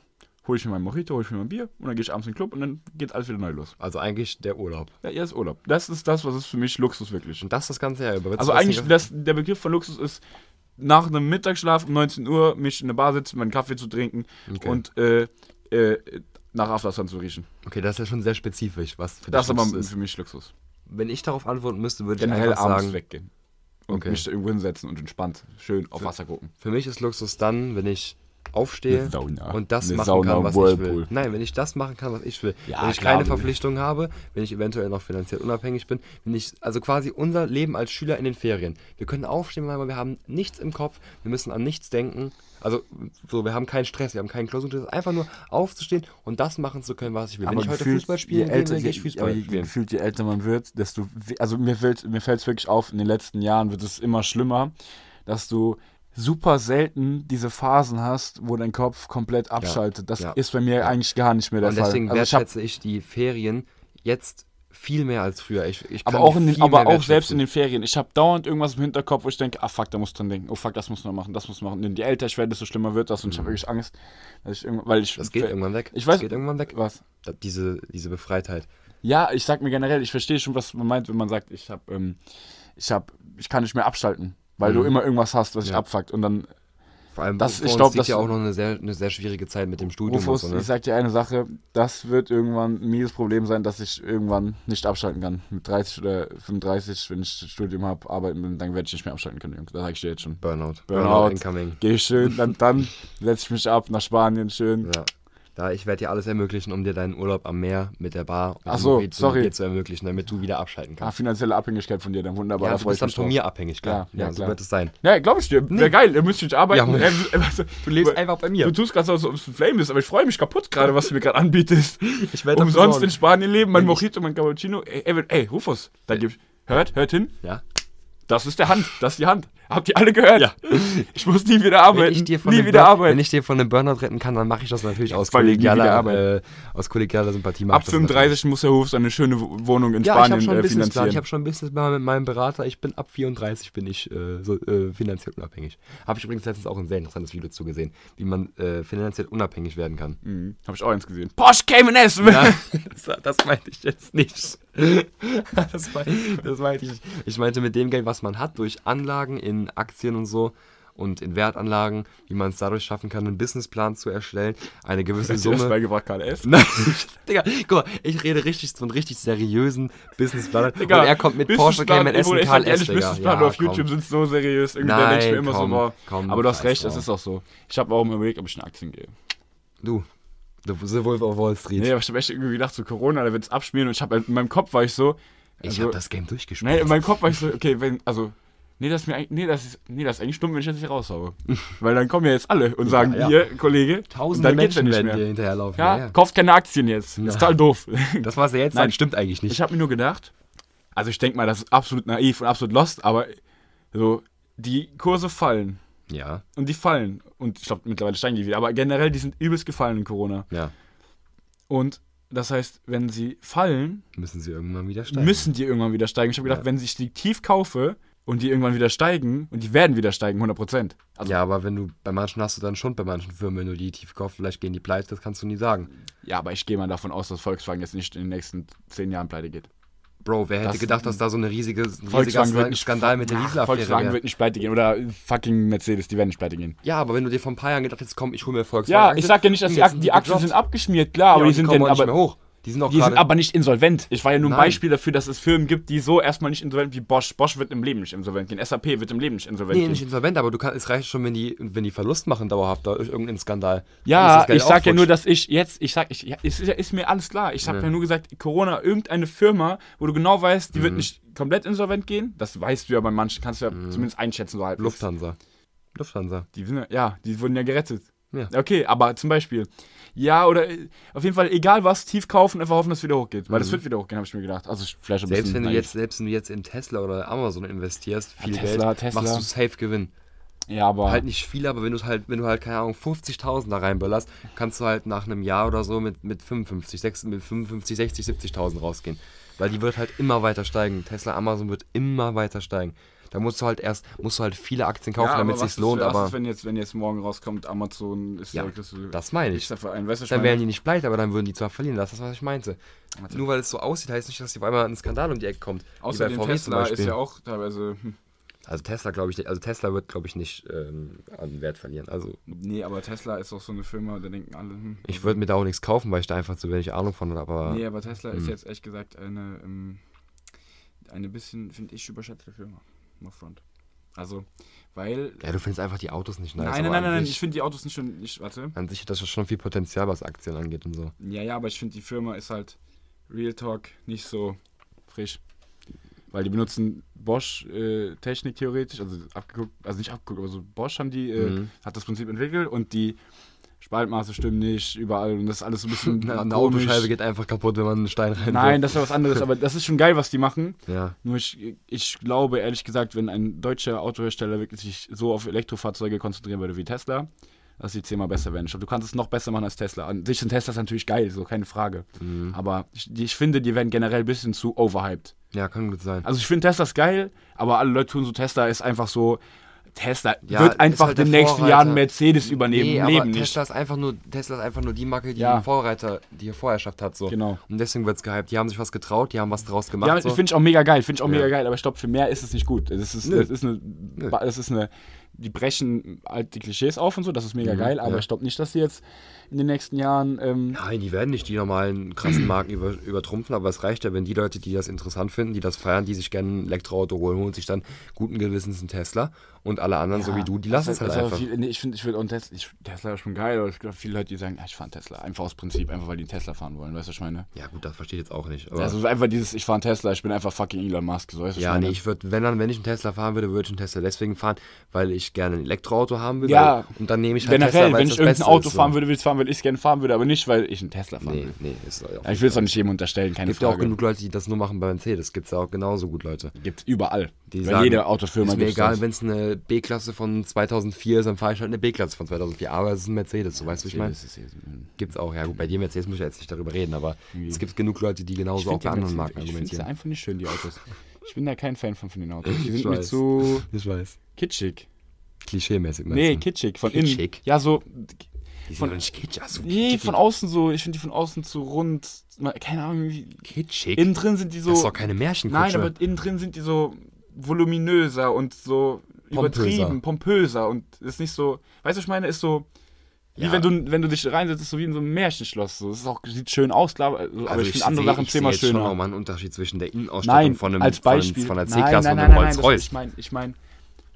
hole ich mir meinen Mojito, hole ich mir mein Bier und dann gehe ich abends in den Club und dann geht alles wieder neu los. Also eigentlich der Urlaub. Ja, hier ist Urlaub. Das ist das, was ist für mich Luxus wirklich. Und das das ganze Jahr über. Also eigentlich, das, der Begriff von Luxus ist, nach einem Mittagsschlaf um 19 Uhr mich in eine Bar sitzen, meinen Kaffee zu trinken Okay. und äh, äh, nach Aftersun zu riechen. Okay, das ist ja schon sehr spezifisch, was für Das ist aber für mich Luxus. Wenn ich darauf antworten müsste, würde ich Generell einfach abends sagen, weggehen. Und Okay. mich irgendwo hinsetzen und entspannt schön auf Wasser gucken. für mich ist Luxus dann, wenn ich aufstehe Sauna. und das machen Sauna kann, was ich will. Nein, wenn ich das machen kann, was ich will. Ja, wenn ich klar, keine aber- Verpflichtungen habe, wenn ich eventuell noch finanziell unabhängig bin, wenn ich, also quasi unser Leben als Schüler in den Ferien. Wir können aufstehen, aber wir haben nichts im Kopf, wir müssen an nichts denken. Also, so, wir haben keinen Stress, wir haben keinen Klausurstress. Einfach nur aufzustehen und das machen zu können, was ich will. wenn ich heute Fußball spielen will, will ich Fußball je, spielen. gefühlt, je älter man wird, desto. Also mir fällt mir fällt's wirklich auf, in den letzten Jahren wird es immer schlimmer, dass du super selten diese Phasen hast, wo dein Kopf komplett abschaltet. Das ja. ist bei mir eigentlich gar nicht mehr der Und Fall. deswegen Also ich wertschätze ich die Ferien jetzt viel mehr als früher. Ich, ich aber auch, in den, aber auch selbst in den Ferien. Ich habe dauernd irgendwas im Hinterkopf, wo ich denke, ah fuck, da musst du dran denken. Oh fuck, das muss man machen, das muss man machen. Und je älter ich werde, desto schlimmer wird das. Und ich habe wirklich Angst, dass ich irgendwann, weil ich Mhm. Das geht irgendwann weg. Ich weiß- das geht irgendwann weg. was. Diese, diese Befreitheit. Ja, ich sag mir generell, ich verstehe schon, was man meint, wenn man sagt, ich habe, ähm, ich habe, ich kann nicht mehr abschalten, weil du Mhm. immer irgendwas hast, was dich Ja. abfuckt. Und dann, Vor allem, Das- ich uns glaub, liegt das- ja auch noch eine sehr, eine sehr schwierige Zeit mit dem Studium Rufus, und so, ne? ich sag dir eine Sache, das wird irgendwann ein mieses Problem sein, dass ich irgendwann nicht abschalten kann. Mit 30 oder 35, wenn ich das Studium habe, arbeiten bin, dann werde ich nicht mehr abschalten können. Das sag ich dir jetzt schon. Burnout. Burnout. incoming. Gehe ich schön, dann, dann setze ich mich ab nach Spanien, schön. Ja. Da, ich werde dir alles ermöglichen, um dir deinen Urlaub am Meer mit der Bar und Ach dem so, Mojito sorry. dir zu ermöglichen, damit du wieder abschalten Ah, kannst. finanzielle Abhängigkeit von dir, dann wunderbar, ja, da du bist dann von mir abhängig, klar. Ja, Ja, ja, so klar. wird es sein. Ja, glaube ich dir. Wäre geil, er müsste nicht arbeiten. Ja, weißt Du lebst einfach bei mir. Du tust gerade so, als ob es ein Flame ist, aber ich freue mich kaputt gerade, was du mir gerade anbietest. Ich werde Umsonst in Spanien leben, mein Mojito, mein Cappuccino. Ey, ey, ey Rufus, da gib, hört, hört hin. Ja? Das ist der Hand, das ist die Hand. Habt ihr alle gehört? Ja. Ich muss nie wieder arbeiten. Wenn ich, dir von nie einem wieder Burn- arbeiten. wenn ich dir von einem Burnout retten kann, dann mache ich das natürlich aus kollegialer, äh, aus kollegialer Sympathie. Ab ich das natürlich. 35 muss Herr Hofs eine schöne Wohnung in Ja, ich Spanien schon einen äh, finanzieren. Ich habe schon einen Businessplan mit meinem Berater. Ich bin ab 34 bin ich äh, so, äh, finanziell unabhängig. Habe ich übrigens letztens auch ein sehr interessantes Video zu gesehen, wie man äh, finanziell unabhängig werden kann. mhm. Habe ich auch eins gesehen. Porsche Cayman S. Ja, das, das meinte ich jetzt nicht. Das, mein, das meinte ich nicht. Ich meinte mit dem Geld, was man hat, durch Anlagen in Aktien und so und in Wertanlagen, wie man es dadurch schaffen kann, einen Businessplan zu erstellen, eine gewisse Hast du das Summe. beigebracht, Karl S? Nein, Digga, guck mal, ich rede richtig einen richtig seriösen Businessplan. Digga, und er kommt mit Porsche Cayman S und ich sag ehrlich, Digga. Businessplan auf komm. YouTube sind so seriös. Irgendwie da denke ich mir Nein, immer komm, so, boah. komm, aber du hast recht, es ist auch so. Ich habe auch immer überlegt, ob ich in Aktien gehe. Du, The Wolf of Wall Street. Nee, aber ich habe echt irgendwie gedacht, so Corona, da wird es abschmieren und ich habe in meinem Kopf war ich so. ich also- habe das Game durchgespielt. Nee, in meinem Kopf war ich so, okay, wenn, also, nee, das ist mir eigentlich, nee, das ist, nee, das ist eigentlich dumm, wenn ich das nicht raushaue. Weil dann kommen ja jetzt alle und sagen, ja. hier, Kollege, Tausende dann geht's ja Menschen nicht werden mehr. dir hinterherlaufen. Ja, kauft keine Aktien jetzt. Ja. Ist total doof. Das, was er jetzt Nein. sagt, stimmt eigentlich nicht. Ich habe mir nur gedacht, also ich denke mal, das ist absolut naiv und absolut lost, aber so, die Kurse fallen ja, und die fallen. Und ich glaube, mittlerweile steigen die wieder, aber generell, die sind übelst gefallen in Corona. ja. Und das heißt, wenn sie fallen, Müssen sie irgendwann wieder steigen. müssen die irgendwann wieder steigen. Ich habe gedacht, Ja. wenn ich die tief kaufe und die irgendwann wieder steigen, und die werden wieder steigen, 100%. Also, ja, aber wenn du, bei manchen hast du dann schon, bei manchen Firmen, wenn du die tief kaufst, vielleicht gehen die pleite, das kannst du nie sagen. ja, aber ich gehe mal davon aus, dass Volkswagen jetzt nicht in den nächsten 10 Jahren pleite geht. Bro, wer hätte Das- gedacht, dass da so eine riesige, ein riesiger Volkswagen wird nicht Skandal mit der Ach, Dieselaffäre Volkswagen wäre? wird nicht pleite gehen. Oder fucking Mercedes, die werden nicht pleite gehen. Ja, aber wenn du dir vor ein paar Jahren gedacht hättest, komm, ich hol mir Ja, Volkswagen. ich sag ja nicht, dass die, die Aktien sind abgeschmiert, klar, aber die sind kommen dann auch nicht mehr hoch. Die sind auch Die sind aber nicht insolvent. Ich war ja nur ein Nein. Beispiel dafür, dass es Firmen gibt, die so erstmal nicht insolvent wie Bosch. Bosch wird im Leben nicht insolvent gehen. SAP wird im Leben nicht insolvent Nee, gehen. nicht insolvent, aber du kannst, es reicht schon, wenn die, wenn die Verlust machen dauerhaft durch irgendeinen Skandal. Ja, ich sag ja nur, dass ich jetzt, ich sag, ich, ja, ist, ist, ist mir alles klar. Ich habe Ja. ja nur gesagt, Corona, irgendeine Firma, wo du genau weißt, die wird Mhm. nicht komplett insolvent gehen. Das weißt du ja bei manchen, kannst du ja zumindest einschätzen, so halb. Lufthansa. Lufthansa. Die sind, ja- ja, die wurden ja gerettet. Ja. Okay, aber zum Beispiel, ja, oder äh, auf jeden Fall, egal was, tief kaufen, einfach hoffen, dass es wieder hochgeht. Weil es wird wieder hochgehen, habe ich mir gedacht. Also vielleicht ein Mhm. Selbst bisschen wenn, du jetzt, selbst wenn du jetzt in Tesla oder Amazon investierst, viel Tesla, Geld, Tesla. machst du safe Gewinn. Ja, aber. Halt nicht viel, aber wenn du halt, wenn du halt, keine Ahnung, 50.000 da reinböllerst, kannst du halt nach einem Jahr oder so mit, mit 55, 6, mit 55, 60, 70.000 rausgehen. Weil die wird halt immer weiter steigen. Tesla, Amazon wird immer weiter steigen. Da musst du halt erst, musst du halt viele Aktien kaufen, Ja, damit es sich was lohnt, ist, was aber ist, wenn jetzt, wenn jetzt morgen rauskommt, Amazon ist Ja, ja, das meine ich. ist ein, weißt du, was Dann wären die nicht pleite, aber dann würden die zwar verlieren. Das ist, was ich meinte. Warte. Nur weil es so aussieht, heißt nicht, dass die auf einmal ein Skandal um die Ecke kommt. VW zum Tesla ist ja auch teilweise, hm, Also Tesla glaube ich, nicht- also Tesla wird glaube ich nicht ähm, an Wert verlieren. Also nee, aber Tesla ist auch so eine Firma, da denken alle, hm, ich würde mir da auch nichts kaufen, weil ich da einfach zu wenig Ahnung von habe. Aber Nee, aber Tesla ist Hm. jetzt echt gesagt eine, ähm, eine bisschen, finde ich, überschätzte Firma. No front. Also, weil. ja, du findest einfach die Autos nicht nice. nein, nein, nein, nein, ich finde die Autos nicht schon, nicht, warte. an sich hat das schon viel Potenzial, was Aktien angeht und so. Ja, ja, aber ich finde die Firma ist halt Real Talk nicht so frisch. Weil die benutzen Bosch-Technik theoretisch, also abgeguckt, also nicht abgeguckt, aber so Bosch haben die, äh, Mhm. hat das Prinzip entwickelt und die Spaltmaße stimmen nicht überall und das ist alles so ein bisschen. Eine, eine. Autoscheibe geht einfach kaputt, wenn man einen Stein rein Nein, das ist ja was anderes, aber das ist schon geil, was die machen. Ja, Nur ich, ich glaube, ehrlich gesagt, wenn ein deutscher Autohersteller wirklich sich so auf Elektrofahrzeuge konzentrieren würde wie Tesla, dass die zehnmal besser werden. Ich glaube, du kannst es noch besser machen als Tesla. An sich sind Teslas natürlich geil, so keine Frage. Mhm. Aber ich, ich finde, die werden generell ein bisschen zu overhyped. ja, kann gut sein. Also ich finde Teslas geil, aber alle Leute tun so, Tesla ist einfach so, Tesla Ja, wird ist einfach halt in den nächsten. Jahren Mercedes übernehmen. nee, Leben nicht. Tesla ist einfach nur Tesla ist einfach nur die Marke, die Ja. Vorreiter, die Vorherrschaft hat so. Genau. Und deswegen wird's gehypt. Die haben sich was getraut, die haben was draus gemacht. Ja, so. finde ich auch mega geil, finde ich auch Ja. mega geil, aber ich glaube, für mehr ist es nicht gut. Das ist, das ist eine, das ist eine, die brechen halt die Klischees auf und so, das ist mega Mhm, geil, aber ich glaube nicht, dass die jetzt in den nächsten Jahren, ähm, Nein, die werden nicht die normalen krassen Marken über, übertrumpfen, aber es reicht ja, wenn die Leute, die das interessant finden, die das feiern, die sich gerne ein Elektroauto holen, holen sich dann guten Gewissens einen Tesla und alle anderen, so wie du, die lassen es halt aber einfach. Viel, nee, ich finde, ich will auch einen Tesla, ich, Tesla ist schon geil, aber ich glaube, viele Leute, die sagen, ja, ich fahre einen Tesla, einfach aus Prinzip, einfach weil die einen Tesla fahren wollen, weißt du, was ich meine? Ja gut, das verstehe ich jetzt auch nicht. Also einfach dieses, ich fahre einen Tesla, ich bin einfach fucking Elon Musk, so, weißt du, ja, meine? nee, ich würde, wenn dann, wenn ich einen Tesla fahren würde, würde ich einen Tesla deswegen fahren, weil ich gerne ein Elektroauto haben will. Ja, weil, und dann nehme ich halt Generell, Tesla, wenn ich irgendein Auto ist, fahren würde, will ich fahren, weil ich es gerne fahren würde, aber nicht, weil ich einen Tesla fahren Nee, will. nee, ist auf Ja, ich will es auch nicht jedem unterstellen, keine gibt ja auch Frage. genug Leute, die das nur machen bei Mercedes. Gibt es ja auch genauso gut Leute. Gibt's überall. Die Bei sagen, jeder Autofirma Ist mir egal, wenn es eine B-Klasse von 2004 ist, dann fahre ich halt eine B-Klasse von 2004. Aber es ist ein Mercedes, so weißt du, wie ich meine? Jetzt- Gibt's auch, ja gut, bei dir Mercedes muss ich jetzt nicht darüber reden, aber Irgendwie. es gibt genug Leute, die genauso auch bei die anderen Mercedes- Marken Ich finde argumentieren. einfach nicht schön, die Autos. Ich bin da kein Fan von, von den Autos. Die Ich sind mir zu Ich weiß. kitschig. Klischee-mäßig Nee, kitschig. Von innen. Kitschig? Ja, so. Die sind von- doch nicht kitschig. Ach so, Nee, kitschig. von außen so. Ich finde die von außen zu rund. Keine Ahnung. Wie, Kitschig? innen drin sind die so. das ist doch keine Märchenkutsche. Nein, aber innen drin sind die so voluminöser und so Pompöser. übertrieben, pompöser und ist nicht so, weißt du, was ich meine, ist so, wie Ja. wenn du, wenn du dich reinsetzt, ist so wie in so einem Märchenschloss. So. Das ist auch, sieht schön aus, klar, aber Also ich finde andere sehe- Sachen ich sehe zehnmal jetzt schon schöner. auch mal einen Unterschied zwischen der Innenausstattung Nein, von einem als Beispiel. von, von einer C-Klasse und einem Rolls-Royce. Ich meine, ich meine,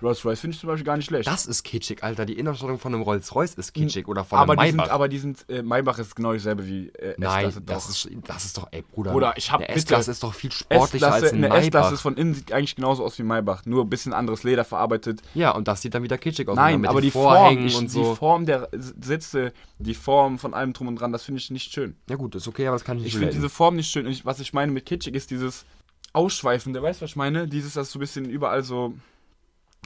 Rolls-Royce finde ich zum Beispiel gar nicht schlecht. Das ist kitschig, Alter. Die Innenausstattung von einem Rolls-Royce ist kitschig oder von aber, einem die sind, Maybach. aber die sind, äh, Maybach ist genau dasselbe wie äh, Nein, S-Klasse. das ist, das ist doch, ey Bruder. Bruder, ich hab bitte- S-Klasse ist doch viel sportlicher als S-Klasse, ein eine S-Klasse Maybach. ist von innen sieht eigentlich genauso aus wie Maybach, nur ein bisschen anderes Leder verarbeitet. Ja, und das sieht dann wieder kitschig aus. Nein, mit aber die Form, ich, und so. die Form der Sitze, die Form von allem drum und dran, das finde ich nicht schön. ja gut, ist okay, aber das kann ich nicht Ich finde diese Form nicht schön. Ich, was ich meine mit kitschig ist dieses Ausschweifende, weißt du, was ich meine? Dieses, das so ein bisschen überall so,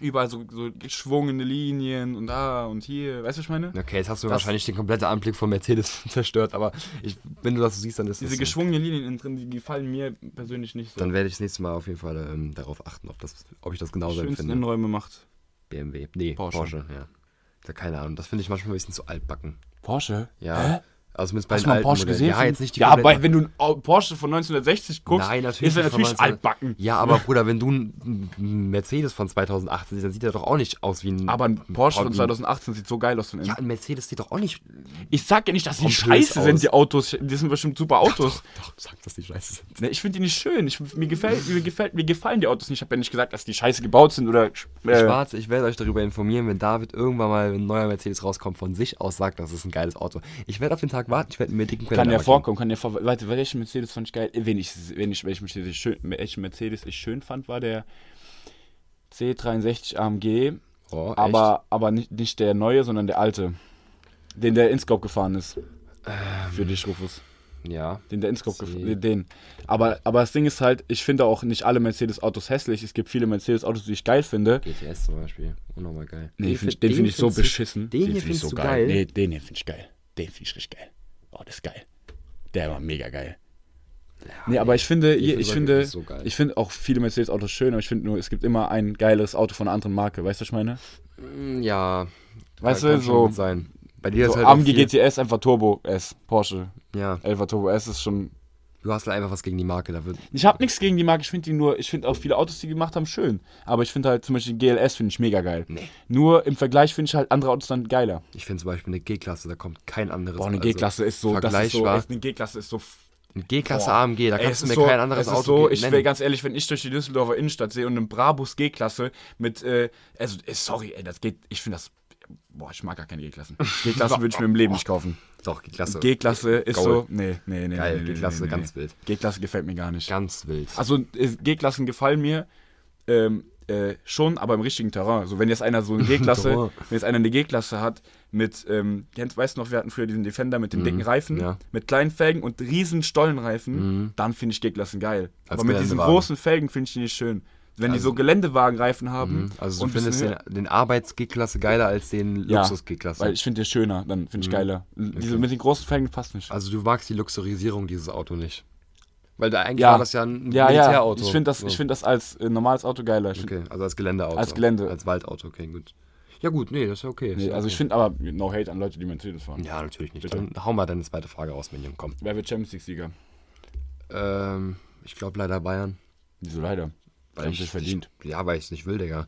überall so, so geschwungene Linien und da und hier, weißt du, was ich meine? Okay, jetzt hast du Das- wahrscheinlich den kompletten Anblick von Mercedes zerstört, aber ich, wenn du das so siehst, dann ist Diese das geschwungenen Linien innen drin, die gefallen mir persönlich nicht so. Dann werde ich das nächste Mal auf jeden Fall ähm, darauf achten, ob, das, ob ich das genauso Schönsten empfinde. Innenräume macht. BMW. Nee, Porsche. Porsche, ja. Keine Ahnung. Das finde ich manchmal ein bisschen zu altbacken. Porsche? Ja. Also bei Hast du mal einen Porsche Modellen. gesehen? Ja, jetzt nicht die Ja, aber wenn du einen Porsche von 1960 guckst, Nein, natürlich ist er natürlich 19 altbacken. Ja, aber Bruder, wenn du einen Mercedes von 2018 siehst, dann sieht er doch auch nicht aus wie ein. Aber ein Porsche von wie- 2018 sieht so geil aus von. Ja, ein Mercedes sieht doch auch nicht. Ich sag ja nicht, dass die scheiße aus. sind, die Autos. Die sind bestimmt super Autos. Doch, sag, dass die scheiße sind. Ne, ich finde die nicht schön. Ich, mir, gefällt, mir, gefällt, mir gefallen die Autos nicht. Ich habe ja nicht gesagt, dass die scheiße gebaut sind oder. Äh, Schwarz, ich werde euch darüber informieren, wenn David irgendwann mal ein neuer Mercedes rauskommt, von sich aus sagt, das ist ein geiles Auto. Ich werde auf den Tag warten, ich werde mir dicken kann ja vorkommen, kann ja vor. Warte, welchen Mercedes fand ich geil? Wen ich, wen ich, welchen Mercedes ich schön, welchen Mercedes ich schön fand, war der C63 AMG. Oh, aber aber nicht, nicht der neue, sondern der alte. Den der Inscope gefahren ist. Für dich, Rufus. Ja. Den der Inscope Den. Aber, aber das Ding ist halt, ich finde auch nicht alle Mercedes-Autos hässlich. Es gibt viele Mercedes-Autos, die ich geil finde. GTS zum Beispiel. Unnormal geil. Nee, Den find, find- den finde ich so beschissen. Den hier find ich so du geil? Nee, den hier finde ich geil. Den finde ich richtig geil. Oh, das ist geil. Der war mega geil. nee, aber ich finde, ich, ich finde, so ich finde auch viele Mercedes-Autos schön, aber ich finde nur, es gibt immer ein geileres Auto von einer anderen Marke. Weißt du, was ich meine? Mm, Ja. Weißt du, so- sein. Bei dir ist So, halt auch AMG GTS einfach Turbo S, Porsche. Ja, 11er Turbo S ist schon. Du hast halt einfach was gegen die Marke. Da wird, Ich habe nichts gegen die Marke, ich finde die nur, ich finde auch viele Autos, die die gemacht haben, schön. Aber ich finde halt zum Beispiel GLS finde ich mega geil. Nee. Nur im Vergleich finde ich halt andere Autos dann geiler. ich finde zum Beispiel eine G-Klasse, da kommt kein anderes. Boah, eine also G-Klasse ist so, das ist so, echt, eine G-Klasse ist so Eine G-Klasse. AMG, da kannst du mir so, kein anderes Auto so, ich wäre ganz ehrlich, wenn ich durch die Düsseldorfer Innenstadt sehe und einen Brabus G-Klasse mit, äh, also, äh, sorry, ey, das geht, ich finde das, boah, ich mag gar keine G-Klassen. G-Klassen würde ich mir im Leben nicht kaufen. Doch, G-Klasse. G-Klasse ist Gaul. so, nee, nee, nee. Geil, nee, nee, G-Klasse nee, ganz wild. G-Klasse gefällt mir gar nicht. Ganz wild. Also, äh, G-Klassen gefallen mir, ähm, äh, schon, aber im richtigen Terrain. So, wenn jetzt einer so eine G-Klasse, wenn jetzt einer eine G-Klasse hat mit, ähm, kennst, weißt du noch, wir hatten früher diesen Defender mit den dicken Reifen, Mhm. ja. mit kleinen Felgen und riesen Stollenreifen, Mhm. dann finde ich G-Klassen geil. Als aber mit diesen großen Felgen finde ich die nicht schön. Wenn die Also- so Geländewagenreifen haben Mhm. Also du und findest den, den Arbeits-G-Klasse geiler als den Ja, Luxus-G-Klasse. weil ich finde den schöner, dann finde ich geiler. Diese mit den großen Felgen passt nicht. Mhm. Also du magst die Luxurisierung dieses Auto nicht. Weil da eigentlich Ja. war das ja ein ja, ja, Militärauto. ich finde das, So. ich find das als äh, normales Auto geiler. Ich Okay, also als Geländeauto. Als Gelände. Als Waldauto, okay, gut. Ja gut, nee, das ist ja okay. nee, ja also ich okay. finde aber, no hate an Leute, die Mercedes fahren. Ja, natürlich nicht. Bitte. Dann hau mal deine zweite Frage raus, Minion, komm. Wer wird Champions League-Sieger? Ähm, ich glaube leider Bayern. Wieso leider? Weil haben ich sich verdient. Ich, ja, weil ich es nicht will, Digga.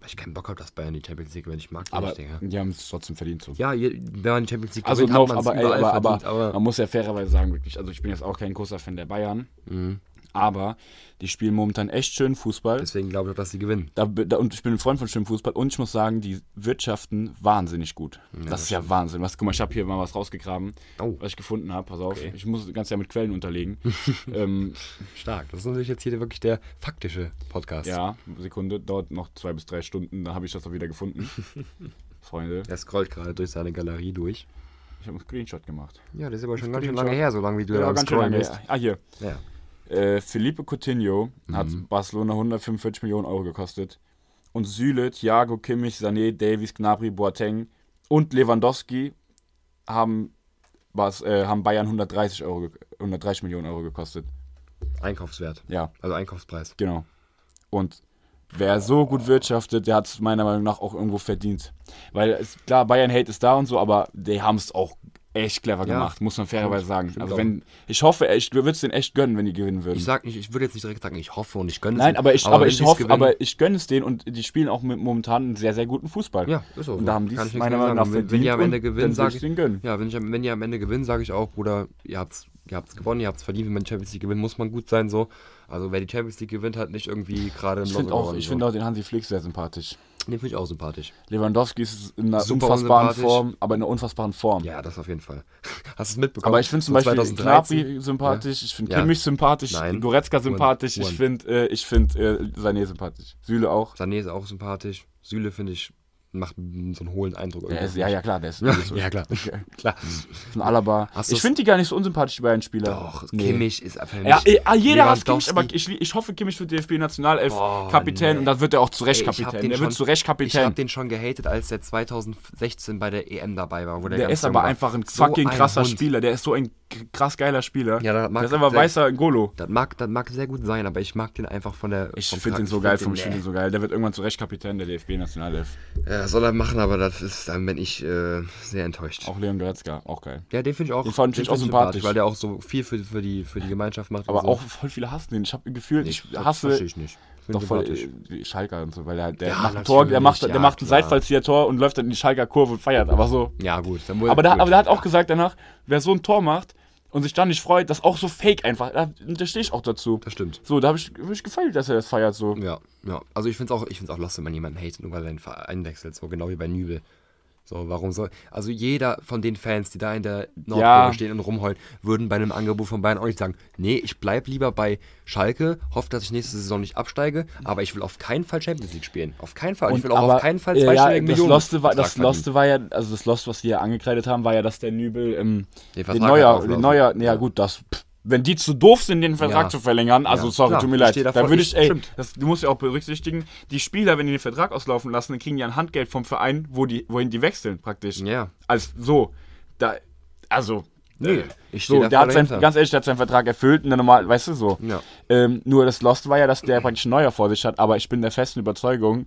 Weil ich keinen Bock habe, dass Bayern die Champions League, wenn ich mag, Aber nicht, Digga. die haben es trotzdem verdient so. Ja, je- wenn man die Champions League Also, gewinnt, no, aber, ey, aber, aber, verdient, aber man muss ja fairerweise sagen, wirklich, also ich bin jetzt auch kein großer Fan der Bayern, Mhm. Aber die spielen momentan echt schön Fußball. deswegen glaube ich auch, dass sie gewinnen. Da, da, und ich bin ein Freund von schönem Fußball und ich muss sagen, die wirtschaften wahnsinnig gut. das, das ist ja Wahnsinn. Was, guck mal, ich habe hier mal was rausgegraben, Oh. was ich gefunden habe. Pass auf, Okay. ich muss das Ganze ja mit Quellen unterlegen. ähm, Stark. Das ist natürlich jetzt hier wirklich der faktische Podcast. ja, Sekunde, dauert noch zwei bis drei Stunden, dann habe ich das auch wieder gefunden. Freunde, Er scrollt gerade durch seine Galerie durch. ich habe einen Screenshot gemacht. Ja, das ist aber schon ganz schön lange her, so lange wie du Ja, da ganz Scrollen bist. Ah, hier. Ja. Äh, Felipe Coutinho hat Mhm. Barcelona 145 Millionen Euro gekostet. Und Süle, Thiago, Kimmich, Sané, Davies, Gnabry, Boateng und Lewandowski haben, was, äh, haben Bayern 130, Euro, ge- 130 Millionen Euro gekostet. Einkaufswert. Ja, Also Einkaufspreis. genau. Und wer so gut wirtschaftet, der hat es meiner Meinung nach auch irgendwo verdient. Weil, es, klar, Bayern-Hate ist da und so, aber die haben es auch echt clever Ja, gemacht, muss man fairerweise sagen. also auch. wenn, ich hoffe, ich würde es denen echt gönnen, wenn die gewinnen würden. Ich sag nicht, ich würde jetzt nicht direkt sagen, ich hoffe und ich gönne es Nein, aber ich, aber wenn ich hoffe, gewinnen- aber ich gönne es denen und die spielen auch mit momentan einen sehr, sehr guten Fußball. Ja, ist so. Und da haben die es meiner Meinung nach. Wenn- verdient. Wenn die am Ende gewinnen, sage ich denen gönnen. Ja, wenn, ich, wenn die am Ende gewinnen, sage ich auch, Bruder, ihr habt's, ihr habt's gewonnen, ihr habt's verdient. Wenn man die Champions League gewinnt, muss man gut sein. so. Also wer die Champions League gewinnt, hat nicht irgendwie gerade Ich finde auch, ich so. finde auch den Hansi Flick sehr sympathisch. Den finde ich auch sympathisch. Lewandowski ist in einer Super unfassbaren. Form, aber in einer unfassbaren Form. Ja, das auf jeden Fall. Hast du es mitbekommen? Aber ich finde zum Beispiel 2013? Gnabry sympathisch, ich finde Ja. Kimmich sympathisch, Nein. Goretzka sympathisch, One. ich finde äh, ich find, äh, Sané sympathisch. Süle auch. Sané ist auch sympathisch. Süle finde ich, macht so einen hohlen Eindruck. Ist, ja, ja, klar, der ist, Ja, ist ja, klar. klar. ein Alaba. Hast Ich finde die gar nicht so unsympathisch, die beiden Spieler. Doch, Nee. Kimmich ist einfach nicht. Ja, eh, ah, jeder hasst Kimmich, aber ich, ich hoffe, Kimmich wird DFB-Nationalelf Boah, Kapitän nee. und dann wird er auch zu Recht Kapitän. Der wird schon- zu Recht Ich habe Kapitän. den schon gehatet, als der 2016 bei der EM dabei war. Der Der ist aber einfach ein So fucking ein krasser Hund. Spieler. Der ist so ein krass geiler Spieler. Ja, das mag- der ist einfach der- weißer Ngolo. Das mag, das mag sehr gut sein, aber ich mag den einfach von der. Ich finde den so ich geil, vom Spiel so geil. Der wird irgendwann zu Recht Kapitän der DFB-Nationalelf. Ja, soll er machen, aber das ist, dann bin ich äh, sehr enttäuscht. Auch Leon Goretzka, auch geil. Ja, den finde ich auch. Den fand ich auch sympathisch. Weil der auch so viel für, für, die, für die Gemeinschaft macht. Aber so. auch voll viele hassen den. Ich habe gefühlt, ich das hasse verstehe ich nicht. Find doch voll äh, Schalker und so, weil der, der Ja, macht ein Tor, der macht, der ja, macht ein. Seitfallzieher-Tor und läuft dann in die Schalker Kurve und feiert. Aber so. Ja, gut. Aber der, gut. aber der hat auch gesagt danach, wer so ein Tor macht und sich dann nicht freut, das ist auch so fake einfach. Da, da stehe ich auch dazu. Das stimmt. So, da habe ich, hab ich gefeiert, dass er das feiert so. Ja, ja. Also ich finde es auch, ich find's auch lost, wenn man jemanden hatet, nur weil er den Verein wechselt. So genau wie bei Nübel. So, warum soll. Also jeder von den Fans, die da in der Nordkurve Ja. stehen und rumheulen, würden bei einem Angebot von Bayern auch nicht sagen, nee, ich bleib lieber bei Schalke, hoffe, dass ich nächste Saison nicht absteige, aber ich will auf keinen Fall Champions League spielen. Auf keinen Fall. Und ich will auch auf keinen Fall äh, ja, zweistelligen das Millionen. Loste, war, das Loste war ja, also das Lost, was wir angekreidet haben, war ja, dass der Nübel ähm, Den den, Neuer, den. Neuer, ja, Ja. gut, das, pff, wenn die zu doof sind, den Vertrag Ja. zu verlängern, also Ja, sorry, klar, tut mir leid, da würde ich, ey, das, du musst ja auch berücksichtigen, die Spieler, wenn die den Vertrag auslaufen lassen, dann kriegen die ein Handgeld vom Verein, wo die, wohin die wechseln, praktisch. Ja. Als so, da, also, Nee, äh, ich so, da der hat sein, ganz ehrlich, der hat seinen Vertrag erfüllt und dann normal, weißt du so. Ja. Ähm, nur das Lost war ja, dass der praktisch ein neuer vor sich hat, aber ich bin der festen Überzeugung,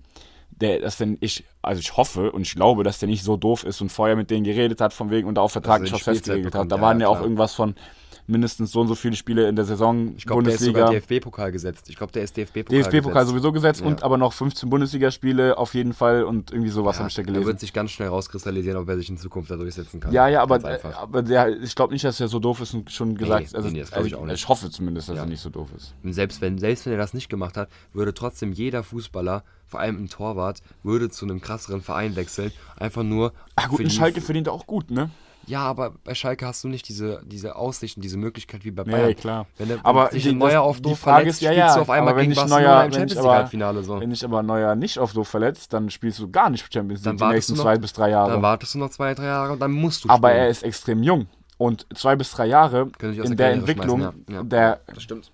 der, dass denn ich, also ich hoffe und ich glaube, dass der nicht so doof ist und vorher mit denen geredet hat, von wegen und auch vertraglich er was festgeregelt hat. Da ja, waren ja auch klar. irgendwas von mindestens so und so viele Spiele in der Saison, Ich glaube, der ist sogar. DFB-Pokal gesetzt. Ich glaube, der ist DFB-Pokal DFB-Pokal sowieso gesetzt Ja. und aber noch 15 Bundesligaspiele auf jeden Fall und irgendwie sowas habe ich da gelesen. wird sich ganz schnell rauskristallisieren, ob er sich in Zukunft da durchsetzen kann. Ja, ja, aber, aber der, ich glaube nicht, dass er so doof ist und schon gesagt, also, nee, das glaub ich also auch nicht. ich hoffe zumindest, dass Ja. er nicht so doof ist. Und selbst wenn, selbst wenn er das nicht gemacht hat, würde trotzdem jeder Fußballer, vor allem ein Torwart, würde zu einem krasseren Verein wechseln. Einfach nur. Ah gut, ein Schalke verdient auch gut, ne? Ja, aber bei Schalke hast du nicht diese, diese Aussicht und diese Möglichkeit wie bei Nee, Bayern. klar. Wenn, der, Aber sich die- Neuer auf doof verletzt, ist, ja, spielst du auf einmal gegen Barcelona Neuer- im Champions League Halbfinale so. Wenn dich aber Neuer nicht auf doof verletzt, dann spielst du gar nicht Champions League die nächsten noch- zwei bis drei Jahre. Dann wartest du noch zwei, drei Jahre und dann musst du aber spielen. er ist extrem jung. Und zwei bis drei Jahre in der der Entwicklung, ja. Ja. der, Das stimmt.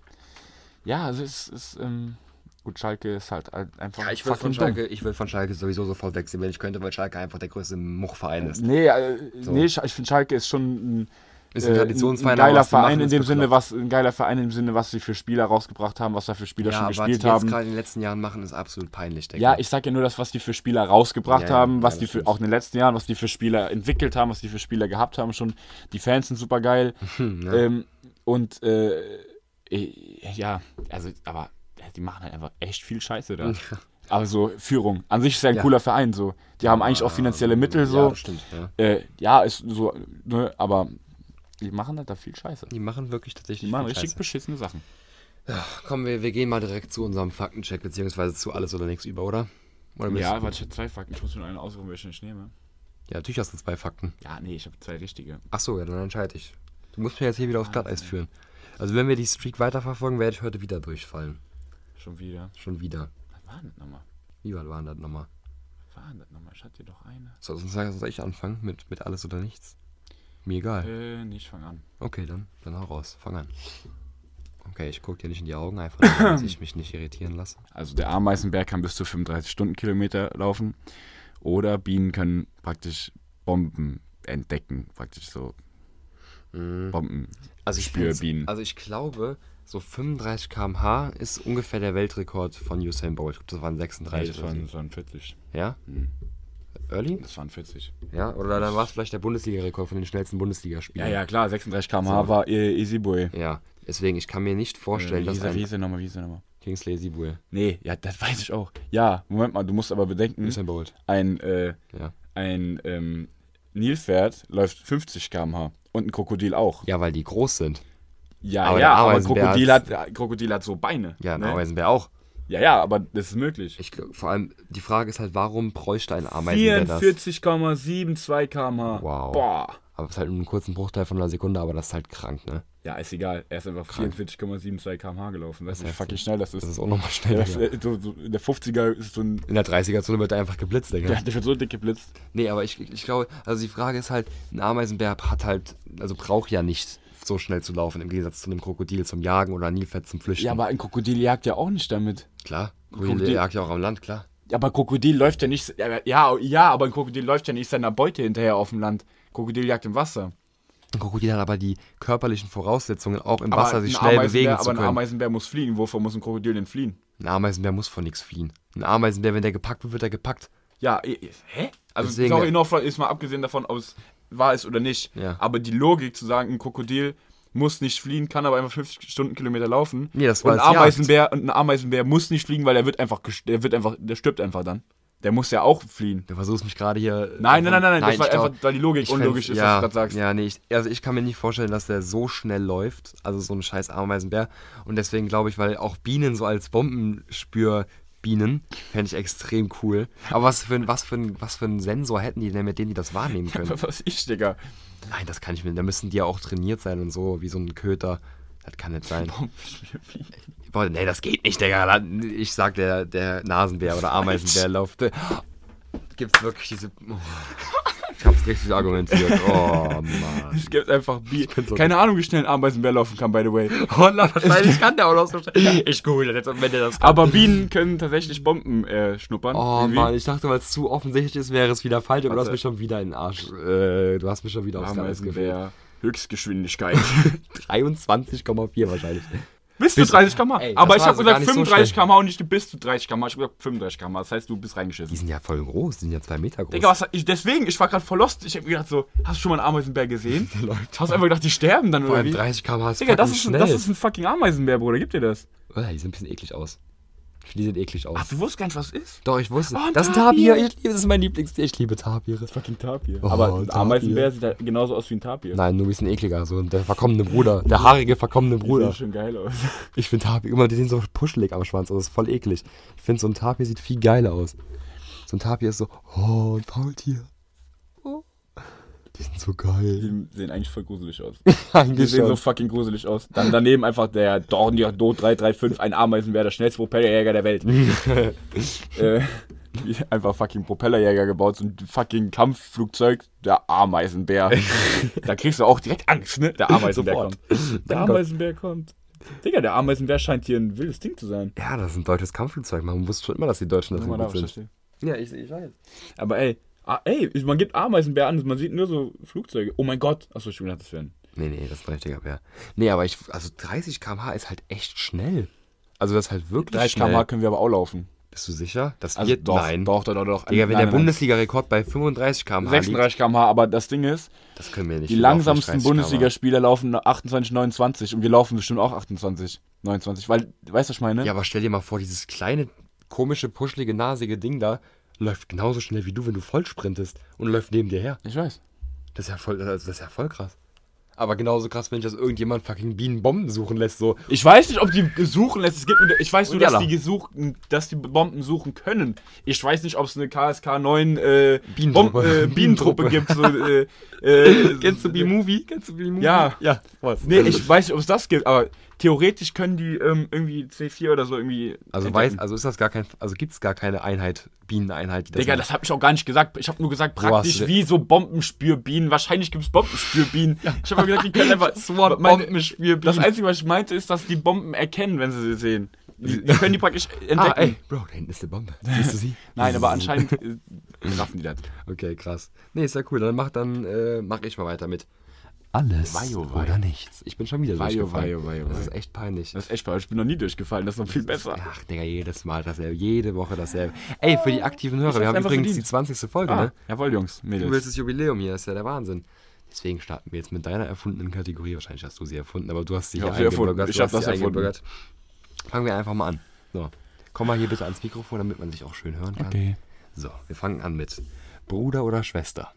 ja, also es ist, ähm, gut, Schalke ist halt ein- einfach Ja, ich will, von dumm. Schalke, ich will von Schalke sowieso sofort wechseln, wenn ich könnte, weil Schalke einfach der größte Muchverein ist. Nee, äh, nee, ich ich finde Schalke ist schon ein, Ist ein äh, Traditionsverein, ein geiler die machen, Verein in dem Sinne, was ein geiler Verein im Sinne, was sie für Spieler rausgebracht haben, was da für Spieler Ja, schon aber was die gespielt haben. gerade in den letzten Jahren machen, ist absolut peinlich, denke Ja, ich sag ja nur das, was die für Spieler rausgebracht Ja, haben, was die für, auch in den letzten Jahren, was die für Spieler entwickelt haben, was die für Spieler gehabt haben schon. Die Fans sind super geil. ähm, und äh, äh, ja, also, aber die machen halt einfach echt viel Scheiße da. Aber so Führung. An sich ist ja ein Ja. cooler Verein so. Die haben eigentlich auch finanzielle Mittel so. Ja, stimmt. Ja. Äh, ja, ist so, ne, aber die machen halt da viel Scheiße. Die machen wirklich Die tatsächlich machen viel richtig Scheiße. beschissene Sachen. Komm, wir, wir gehen mal direkt zu unserem Faktencheck, beziehungsweise zu alles oder nichts über, oder? oder Ja, warte, ich habe zwei Fakten. Ich muss mir nur einen aussuchen, welchen ich nehme. ja, natürlich hast du zwei Fakten. Ja, nee, ich habe zwei richtige. Ach so, ja, dann entscheide ich. Du musst mir jetzt hier wieder aufs Glatteis führen. Also wenn wir die Streak weiterverfolgen, werde ich heute wieder durchfallen. Schon wieder. Schon wieder. Was war denn das nochmal? Wie weit waren das nochmal? Was war denn das nochmal? Ich hatte doch eine. Soll, soll soll ich anfangen mit, mit alles oder nichts? Mir egal. Äh, nee, ich fang an. Okay, dann, dann hau raus. Fang an. Okay, ich gucke dir nicht in die Augen, einfach dass ich mich nicht irritieren lasse. Also der Ameisenberg kann bis zu 35 Stundenkilometer laufen. Oder Bienen können praktisch Bomben entdecken. Praktisch so Bomben. Also ich, also ich glaube, so 35 km/h ist ungefähr der Weltrekord von Usain Bolt. Ich glaube, das waren Nee, 36 das oder waren, das waren 40. Ja? Hm. Early? Das waren 40. Ja, oder dann war es vielleicht der Bundesliga-Rekord von den schnellsten Ja, Bundesligaspielern. ja, klar, 36 km/h So. war äh, Easy Boy. Ja, deswegen, ich kann mir nicht vorstellen, äh, dass wie, wie ein hieß er nochmal, wie er nochmal? Kingsley Sibul, Nee, ja, das weiß ich auch. Ja, Moment mal, du musst aber bedenken, Usain Bolt, ein, äh, ja. ein ähm, Nilpferd läuft 50 km/h und ein Krokodil auch. Ja, weil die groß sind. Ja, Aber ja, der aber Krokodil hat, ja, Krokodil hat so Beine. Ja, ein ne? Ameisenbär auch. Ja, ja, aber das ist möglich. Ich, vor allem, die Frage ist halt, warum bräuchte ein Ameisenbär das? 44,72 km/h. Wow. Boah. Aber es ist halt nur einen kurzen Bruchteil von einer Sekunde, aber das ist halt krank, ne? Ja, ist egal. Er ist einfach 44,72 km/h gelaufen. Weißt du, wie fucking schnell das ist? Das ist auch nochmal schnell. der, so, so, der 50er ist so ein. In der 30er-Zone wird er einfach geblitzt, Digga. Der, der wird so dick geblitzt. Nee, aber ich, ich glaube, also die Frage ist halt, ein Ameisenbär hat halt, also braucht ja nicht so schnell zu laufen, im Gegensatz zu einem Krokodil zum Jagen oder ein Nilpferd zum Flüchten. Ja, aber ein Krokodil jagt ja auch nicht damit. Klar, Krokodil- Krokodil jagt ja auch am Land, klar. Ja, aber Krokodil läuft ja nicht. Ja, ja, aber ein Krokodil läuft ja nicht seiner Beute hinterher auf dem Land. Krokodil jagt im Wasser. Ein Krokodil hat aber die körperlichen Voraussetzungen, auch im Aber Wasser sich ein schnell bewegen aber zu ein können. Ameisenbär muss fliegen. Wovor muss ein Krokodil denn fliehen? Ein Ameisenbär muss vor nichts fliehen. Ein Ameisenbär, wenn der gepackt wird, wird er gepackt. Ja, hä? Also Deswegen- Sorry, noch ist mal abgesehen davon, ob es wahr ist oder nicht. Ja. Aber die Logik zu sagen, ein Krokodil muss nicht fliehen, kann aber einfach 50 Stundenkilometer laufen. Nee, das und war ein als Jagd. Ameisenbär und ein Ameisenbär muss nicht fliegen, weil er wird einfach, der wird einfach, der stirbt einfach dann. Der muss ja auch fliehen. Du versuchst mich gerade hier. Nein, nein, nein, nein, das ich war glaub- einfach, weil die Logik unlogisch ist, ja, was du gerade sagst. Ja, nee, ich, also ich kann mir nicht vorstellen, dass der so schnell läuft. Also so ein scheiß Ameisenbär. Und deswegen glaube ich, weil auch Bienen so als Bombenspürbienen fände ich extrem cool. Aber was für, ein, was, für ein, was für einen Sensor hätten die denn, mit denen die das wahrnehmen können? Was ich, Digga. Nein, das kann ich mir. Da müssen die ja auch trainiert sein und so, wie so ein Köter. Das kann nicht sein. Boah, nee, das geht nicht, Digga. Ich sag, der, der Nasenbär oder Ameisenbär läuft. Gibt's wirklich diese. Oh. Ich hab's richtig argumentiert. Oh, Mann. Es gibt einfach Bier. so- Keine Ahnung, wie schnell ein Ameisenbär laufen kann, by the way. Oh, na, wahrscheinlich kann der auch noch so schnell. Ich google jetzt, wenn der das kann. Aber Bienen können tatsächlich Bomben äh, schnuppern. Oh Irgendwie. Mann, ich dachte, weil es zu offensichtlich ist, wäre es wieder falsch, aber du hast mich schon wieder in den Arsch. Äh, du hast mich schon wieder aufs geführt. Ameisenbär. Höchstgeschwindigkeit. 23,4 wahrscheinlich. Bis zu Bitte. 30 km Ey, Aber ich habe also gesagt nicht so 35 schnell. km und nicht bis zu 30 km. Ich habe gesagt 35 km. Das heißt, du bist Die reingeschissen. sind ja voll groß, die sind ja zwei Meter groß. Digga, was, ich, deswegen, ich war gerade voll lost. Ich habe mir gedacht so, hast du schon mal einen Ameisenbär gesehen? Der läuft. Hast du einfach gedacht, die sterben dann Vor oder allem wie? 30 km ist Digga, das ist, schnell. das ist ein fucking Ameisenbär, Bruder. Gib dir das. Oh, die sehen ein bisschen eklig aus. Die sehen eklig aus. Ach, du wusstest gar nicht, was es ist? Doch, ich wusste. Oh, das ist ein Tapir. Ich liebe, das ist mein Lieblingstier. Ich liebe Tapire. Fucking Tapir. Oh, Aber ein. Ameisenbär sieht halt genauso aus wie ein Tapir. Nein, nur ein bisschen ekliger. So der verkommene Bruder. Der haarige, verkommene Die Bruder. sehen schon geil aus. Ich finde Tapir, immer, die sind so puschelig am Schwanz. Also das ist voll eklig. Ich finde, so ein Tapir sieht viel geiler aus. So ein Tapir ist so, oh, ein Faultier. Die sind so geil. Die sehen eigentlich voll gruselig aus. Die sehen so fucking gruselig aus. Dann daneben einfach der Dornier Do 335, ein Ameisenbär, der schnellste Propellerjäger der Welt. äh, einfach fucking Propellerjäger gebaut, so ein fucking Kampfflugzeug, der Ameisenbär. da kriegst du auch direkt Angst, ne? Der Ameisenbär Sofort. kommt. Der. Ameisenbär kommt. Digga, der Ameisenbär scheint hier ein wildes Ding zu sein. Ja, das ist ein deutsches Kampfflugzeug. Man wusste schon immer, dass die Deutschen das da, gut sind. Ja, ich, ich weiß. Aber ey, ah, ey, man gibt Ameisenbär an, man sieht nur so Flugzeuge. Oh mein Gott. Achso, ich dachte, das wären. Nee, nee, das ist ein richtiger Bär. Nee, aber ich, also 30 km/h ist halt echt schnell. Also das ist halt wirklich 30 schnell. km können wir aber auch laufen. Bist du sicher? Das Also wird, doch, nein. doch, doch, doch, doch. Digga, wenn Nein, der Bundesliga-Rekord bei 35 km/h liegt, 36 km/h, aber das Ding ist, das können wir nicht. die langsamsten 30 km/h. Bundesligaspieler laufen 28, 29 und wir laufen bestimmt auch 28, 29, weil, weißt du, was ich meine? Ja, aber stell dir mal vor, dieses kleine, komische, puschelige, nasige Ding da läuft genauso schnell wie du, wenn du voll sprintest und läuft neben dir her. Ich weiß. Das ist ja voll, also das ist ja voll krass. Aber genauso krass, wenn sich das irgendjemand fucking Bienenbomben suchen lässt, so. Ich weiß nicht, ob die suchen lässt. Es gibt, ich weiß nur, dass die, gesuchen, dass die Bomben suchen können. Ich weiß nicht, ob es eine KSK 9 äh, Bienentruppe. Bomb, äh, Bienentruppe Bienentruppe. gibt. So, äh, äh, Kennst du B-Movie? Kennst du B-Movie? Ja. Ja, was? Nee, ich weiß nicht, ob es das gibt, aber theoretisch können die ähm, irgendwie C4 oder so irgendwie. Also entdecken. weiß, also ist das gar kein, also gibt es gar keine Einheit, Bieneneinheit, die das Digga, macht. das hab ich auch gar nicht gesagt. Ich habe nur gesagt, praktisch wie so Bombenspürbienen. Wahrscheinlich gibt es Bombenspürbienen. Ich habe gesagt, die können einfach. Meine- Bombenspürbienen. Das Einzige, was ich meinte, ist, dass die Bomben erkennen, wenn sie sie sehen. Die, die können die praktisch entdecken. Ah, ey, Bro, da hinten ist eine Bombe. Siehst du sie? Nein, aber anscheinend äh, raffen die das. Okay, krass. Nee, ist ja cool. Dann mach dann äh, mach ich mal weiter mit alles Weio, wei. oder nichts. Ich bin schon wieder Weio, durchgefallen. Das ist echt peinlich. Das ist echt, weil ich bin noch nie durchgefallen. Das ist noch viel besser. Ach, Digga, jedes Mal dasselbe, jede Woche dasselbe. Ey, für die aktiven Hörer, wir haben übrigens verdient. die 20. Folge, Ah, ne? jawohl, Jungs, Du Mädels. willst das Jubiläum hier, ist ja der Wahnsinn. Deswegen starten wir jetzt mit deiner erfundenen Kategorie. Wahrscheinlich hast du sie erfunden, aber du hast sie Ich hier eingebürgert. Ich du hab hast das erfunden. Fangen wir einfach mal an. So, komm mal hier bitte ans Mikrofon, damit man sich auch schön hören kann. Okay. So, wir fangen an mit Bruder oder Schwester.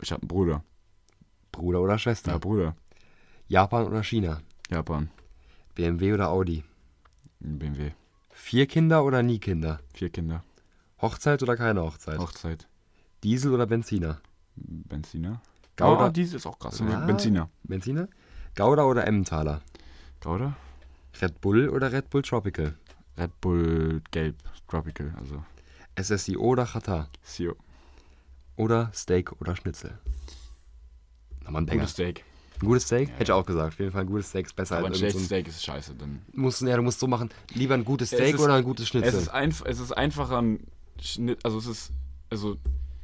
Ich hab einen Bruder. Bruder oder Schwester. Ja, Bruder. Japan oder China. Japan. BMW oder Audi. BMW. Vier Kinder oder nie Kinder. Vier Kinder. Hochzeit oder keine Hochzeit. Hochzeit. Diesel oder Benziner. Benziner. Gouda. Oh, diese ist auch krass. Ja. Benziner. Benziner. Gouda oder Emmentaler. Gouda? Red Bull oder Red Bull Tropical. Red Bull Gelb. Tropical. Also. SSIO oder Chata. Sio. Oder Steak oder Schnitzel. Nochmal ein Banger. Gutes Steak. Ein gutes Steak? Hätte ich auch gesagt. Auf jeden Fall ein gutes Steak ist besser Aber ein als irgend schlechtes so ein, Steak ist scheiße. Dann. musst, ja, Du musst so machen, lieber ein gutes Es Steak ist- oder ein gutes Es Schnitzel. ist, einf es ist einfacher, ein Schnitt. Also, es ist. Also.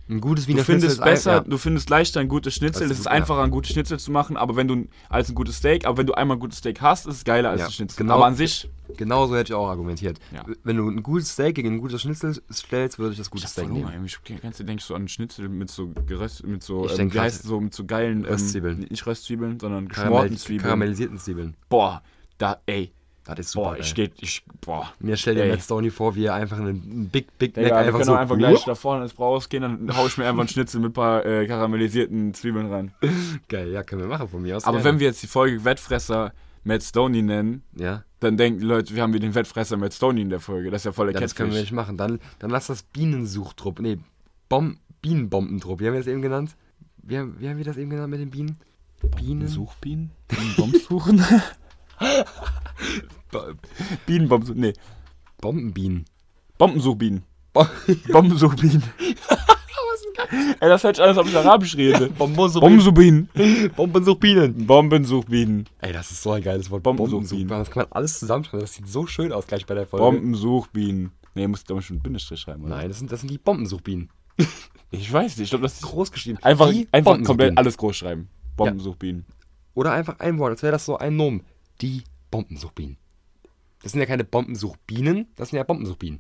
Ein gutes Du Wiener findest Schnitzel besser, ein- du findest leichter ein gutes Schnitzel. Es ist gut, ja. einfacher, ein gutes Schnitzel zu machen, aber wenn du als ein gutes Steak, aber wenn du einmal ein gutes Steak hast, ist es geiler als Ja, ein Schnitzel. genau. Aber an sich, Ja, genau so hätte ich auch argumentiert. Ja. Wenn du ein gutes Steak gegen ein gutes Schnitzel stellst, würde ich das gute ich Steak nehmen. irgendwie. Kennst du, denkst du an Schnitzel mit so geröst, mit so, Ich ähm, wie heißt so, mit so geilen ähm, Röstzwiebeln. Nicht Röstzwiebeln, sondern Karamell, geschmorten Zwiebeln. karamellisierten Zwiebeln. Boah, da, ey, Das ist super. boah, ich geht, ich, boah. Mir stell dir Ey. Matt Stoney vor, wie er einfach einen Big, Big Mac Digga, wir einfach können so. auch einfach gleich da vorne ins Brauhaus gehen, dann hau ich mir einfach einen Schnitzel mit ein paar äh, karamellisierten Zwiebeln rein. Geil, ja, können wir machen von mir aus. Aber gerne. wenn wir jetzt die Folge Wettfresser Matt Stoney nennen, Ja, dann denken die Leute, wir haben wieder den Wettfresser Matt Stoney in der Folge. Das ist ja voll der ja das können wir nicht machen. Dann, dann lass das Bienensuchtrupp. Nee, Bom Bienenbombentrupp. Wie haben wir das eben genannt? Wie haben, wie haben wir das eben genannt mit den Bienen? Bienen. Suchbienen? Bienenbombs suchen? Bo- Bienenbombs, nee. Bombenbienen. Bombensuchbienen. Bo Bombensuchbienen. Ey, das hört sich an, als ob ich Arabisch rede. Bombensuchbienen. Bombensuchbienen. Bombensuchbienen. Bombensuchbienen. Ey, das ist so ein geiles Wort. Bombensuchbienen. Das kann man alles zusammenschreiben. Das sieht so schön aus gleich bei der Folge. Bombensuchbienen. Nee, muss doch schon einen Bindestrich schreiben, oder? Nein, das sind, das sind die Bombensuchbienen. Ich weiß nicht. Ich glaube, das ist Groß geschrieben. einfach, Die einfach komplett alles groß schreiben. Bombensuchbienen. Oder einfach ein Wort, als wäre das so ein Nomen. Die Bombensuchbienen. Das sind ja keine Bombensuchbienen, das sind ja Bombensuchbienen.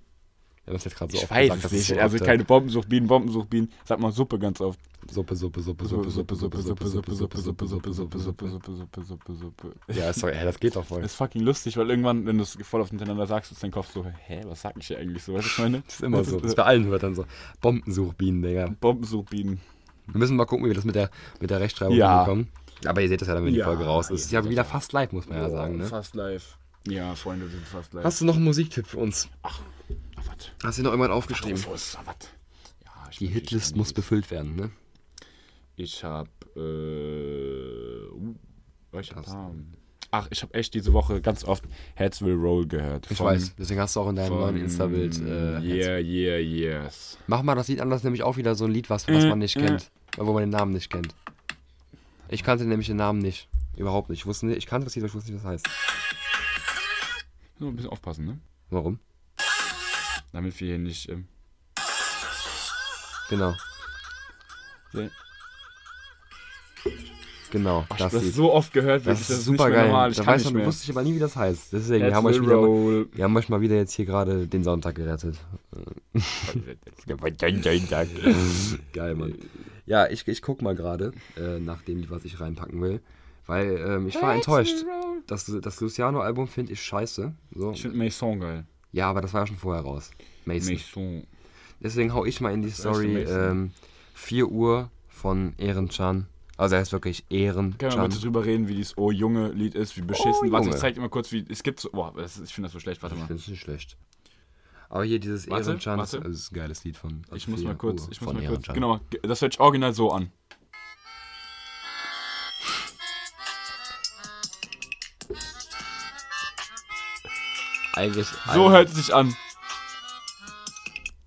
Haben das jetzt gerade so ich oft weiß gesagt, es nicht. so also oft, äh, keine Bombensuchbienen, Bombensuchbienen. Sag mal Suppe ganz oft. Suppe, Suppe, Suppe, Suppe, Suppe, Suppe, Suppe, Suppe, Suppe, Suppe, Suppe, Suppe, Suppe. Suppe, Suppe, Suppe. Ja, sorry, das geht doch voll. Das ist fucking lustig, weil irgendwann, wenn du es voll auf miteinander sagst, ist dein Kopf so, hä, was sag ich hier eigentlich so? Weißt du, was ich meine? Das ist immer so. Das ist bei allen Wörtern so. Bombensuchbienen, Digga. Bombensuchbienen. Wir müssen mal gucken, wie wir das mit der, mit der Rechtschreibung Ja. hinbekommen. Aber ihr seht das ja dann, wenn die Ja, Folge raus ist. Ist ja wieder ja. fast live, muss man ja sagen. Ne? Fast live. Ja, Freunde, sind fast live. Hast du noch einen Musiktipp für uns? Ach, was? Hast du noch irgendwann aufgeschrieben? Rufus, was? Ja, Die Hitlist muss befüllt werden, ne? Ich hab, äh, uh, ich hab, ach, ich hab echt diese Woche ganz oft Heads Will Roll gehört. Ich Von- weiß, deswegen hast du auch in deinem von, neuen Insta-Bild. Äh, yeah, yeah, yes. Mach mal das Lied an, das ist nämlich auch wieder so ein Lied, was, was Äh, man nicht äh. kennt. Wo man den Namen nicht kennt. Ich kannte nämlich den Namen nicht. Überhaupt nicht. Ich wusste nicht, ich kannte das Lied, aber ich wusste nicht, was das heißt. Nur ein bisschen aufpassen, ne? Warum? Damit wir hier nicht, ähm, Genau. sehen. Genau, Ach, das das Lied. so oft gehört, Das ist nicht super geil. normal. Ich da weiß man, wusste ich aber nie, wie das heißt. Deswegen, wir Heads haben, euch will wieder, mal- wir haben euch mal wieder jetzt hier gerade den Sonntag gerettet. Geil, Mann. Ja, ich, ich guck mal gerade äh, nach dem Lied, was ich reinpacken will. Weil ähm, ich war enttäuscht. Das, das Luciano-Album finde ich scheiße. So. Ich finde Mason geil. Ja, aber das war ja schon vorher raus. Mason. Mason. Deswegen hau ich mal in die heißt Story ähm, 4 Uhr von Ehrenchan. Also er ist wirklich Können wir Ehrenchan. bitte drüber reden, wie dieses Oh Junge Lied ist, wie beschissen. Oh, Warte, ich zeig dir mal kurz, wie. Es gibt so. Boah, das ist, ich finde das so schlecht. Warte Ich mal. finde es nicht schlecht. Aber hier dieses Warte, Ehrenchan, das warte. ist ein geiles Lied von. also Ich muss 4 mal kurz. Ich muss mal kurz. Genau, das hört sich original so an. Eigentlich, So hört es sich an.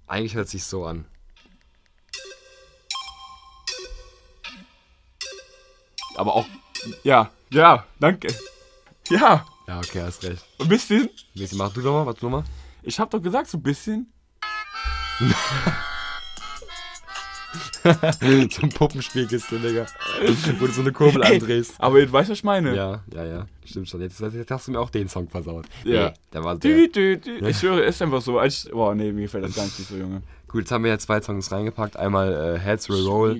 eigentlich hört es sich so an. Aber auch. Ja, ja, danke. Ja, Ja, okay, hast recht. ein bisschen. Mäßig, mach du doch mal, was du mal. Ich hab doch gesagt, so ein bisschen. so ein Puppenspielkiste, Digga. Wo du so eine Kurbel andrehst. Aber du weißt, was ich meine. Ja, ja, ja. Stimmt schon. Jetzt, jetzt hast du mir auch den Song versaut. Ja. Nee, der war dü. Ich schwöre, ist einfach so. Als, boah, nee, mir gefällt das gar nicht so, Junge. Gut, jetzt haben wir ja zwei Songs reingepackt. Einmal äh, Heads Will Roll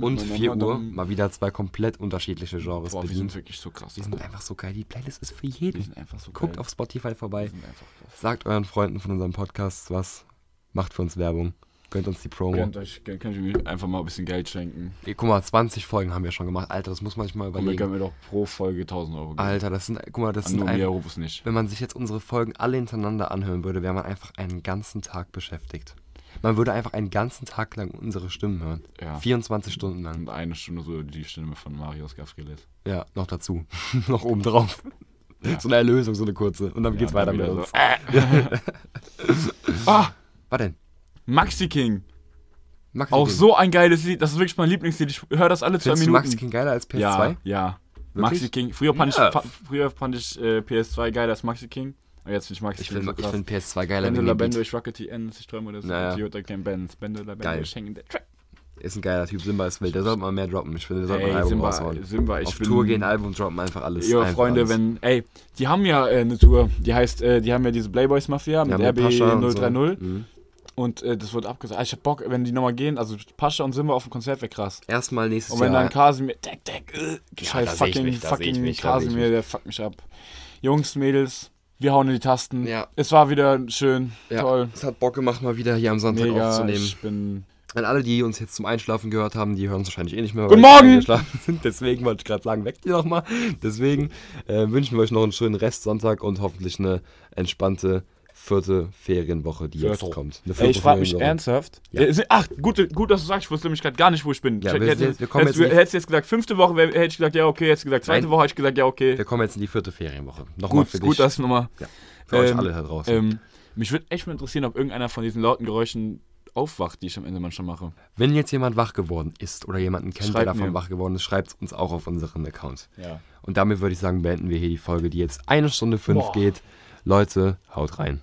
und meiner 4 Uhr. Mal wieder zwei komplett unterschiedliche Genres Boah, wir sind wirklich so krass. Die sind einfach so geil. Die Playlist ist für Wir jeden. sind einfach so Guckt geil. auf Spotify vorbei. Wir sind einfach krass. Sagt euren Freunden von unserem Podcast was. Macht für uns Werbung. Gönnt uns die Promo. Könnt euch, könnt, ihr mir einfach mal ein bisschen Geld schenken. Ey, guck mal, 20 Folgen haben wir schon gemacht. Alter, das muss man sich mal Und wir überlegen. können mir doch pro Folge 1000 Euro geben. Alter, das sind, guck mal, das An sind nur ein, Rufus nicht. wenn man sich jetzt unsere Folgen alle hintereinander anhören würde, wäre man einfach einen ganzen Tag beschäftigt. Man würde einfach einen ganzen Tag lang unsere Stimmen hören. Ja. 24 Stunden lang. Und eine Stunde so die Stimme von Marius Gavrilis. Ja, noch dazu. noch oben drauf. Ja. So eine Erlösung, so eine kurze. Und dann geht's Ja, weiter dann mit uns. So. ah, Was denn? Maxi King. Maxi Auch King. so ein geiles Lied. Das ist wirklich mein Lieblingslied. Ich höre das alle zwei Findest du Minuten. Maxi King geiler als PS2? Ja, ja. Maxi King. Früher fand ich, früher fand ich äh, PS2 geiler als Maxi King. Aber jetzt finde ich Ich King finde so ich krass. find PS2 geiler Bende wegen la dem Bendo, Beat. ich ich träume das Naja. Toyota kein Benz. Bende la Bendo, Geil. ich hänge in der Track. Ist ein geiler Typ. Simba ist wild. Der sollte mal mehr droppen. Ich finde, der sollte mal ein Album Simba, raushauen. Simba, ich Auf bin, Tour gehen, Album droppen, einfach alles. Ja, einfach Freunde, alles. wenn, ey, die haben ja äh, eine Tour, die heißt, äh, die haben ja diese Playboys Mafia mit Ja, RB Pascha und so. 030 Mhm. und äh, das wird abgesagt. Ah, Ich hab Bock, wenn die nochmal gehen, also Pascha und Simba auf dem Konzert wäre krass. Erstmal nächstes Und wenn Jahr. dann Kasimir, deck, deck, äh, Ja, scheiß da ich fucking, mich, da ich fucking mich, da ich Kasimir, der fuckt mich ab. Jungs, Mädels, wir hauen in die Tasten. Ja. Es war wieder schön, ja, toll, Es hat Bock gemacht, mal wieder hier am Sonntag mega. aufzunehmen. Ich bin An alle, die uns jetzt zum Einschlafen gehört haben, die hören uns wahrscheinlich eh nicht mehr. Guten Morgen! Sind. Deswegen wollte ich gerade sagen, weckt ihr nochmal. Deswegen äh, wünschen wir euch noch einen schönen Restsonntag und hoffentlich eine entspannte vierte Ferienwoche, die jetzt Vierte. kommt. Eine Ey, ich frage mich ernsthaft. Ja. Äh, Ach, gut, gut, dass du sagst, ich wusste nämlich gerade gar nicht, wo ich bin. Ja, ich, wir- hätte, wir kommen hättest, jetzt hättest jetzt gesagt, fünfte Woche, hätte ich gesagt, ja, okay. Hättest du gesagt, zweite Nein. Woche, hätte ich gesagt, ja, okay. Wir kommen jetzt in die vierte Ferienwoche. Nochmal Gut, für gut, dich, dass nochmal. Ja. für euch ähm, alle da draußen. Ähm, mich würde echt mal interessieren, ob irgendeiner von diesen lauten Geräuschen aufwacht, die ich am Ende manchmal mache. Wenn jetzt jemand wach geworden ist oder jemanden kennt, Schreibt der davon mir. wach geworden ist, schreibt uns auch auf unseren Account. Ja. Und damit würde ich sagen, beenden wir hier die Folge, die jetzt eine Stunde fünf Boah. geht. Leute, haut rein.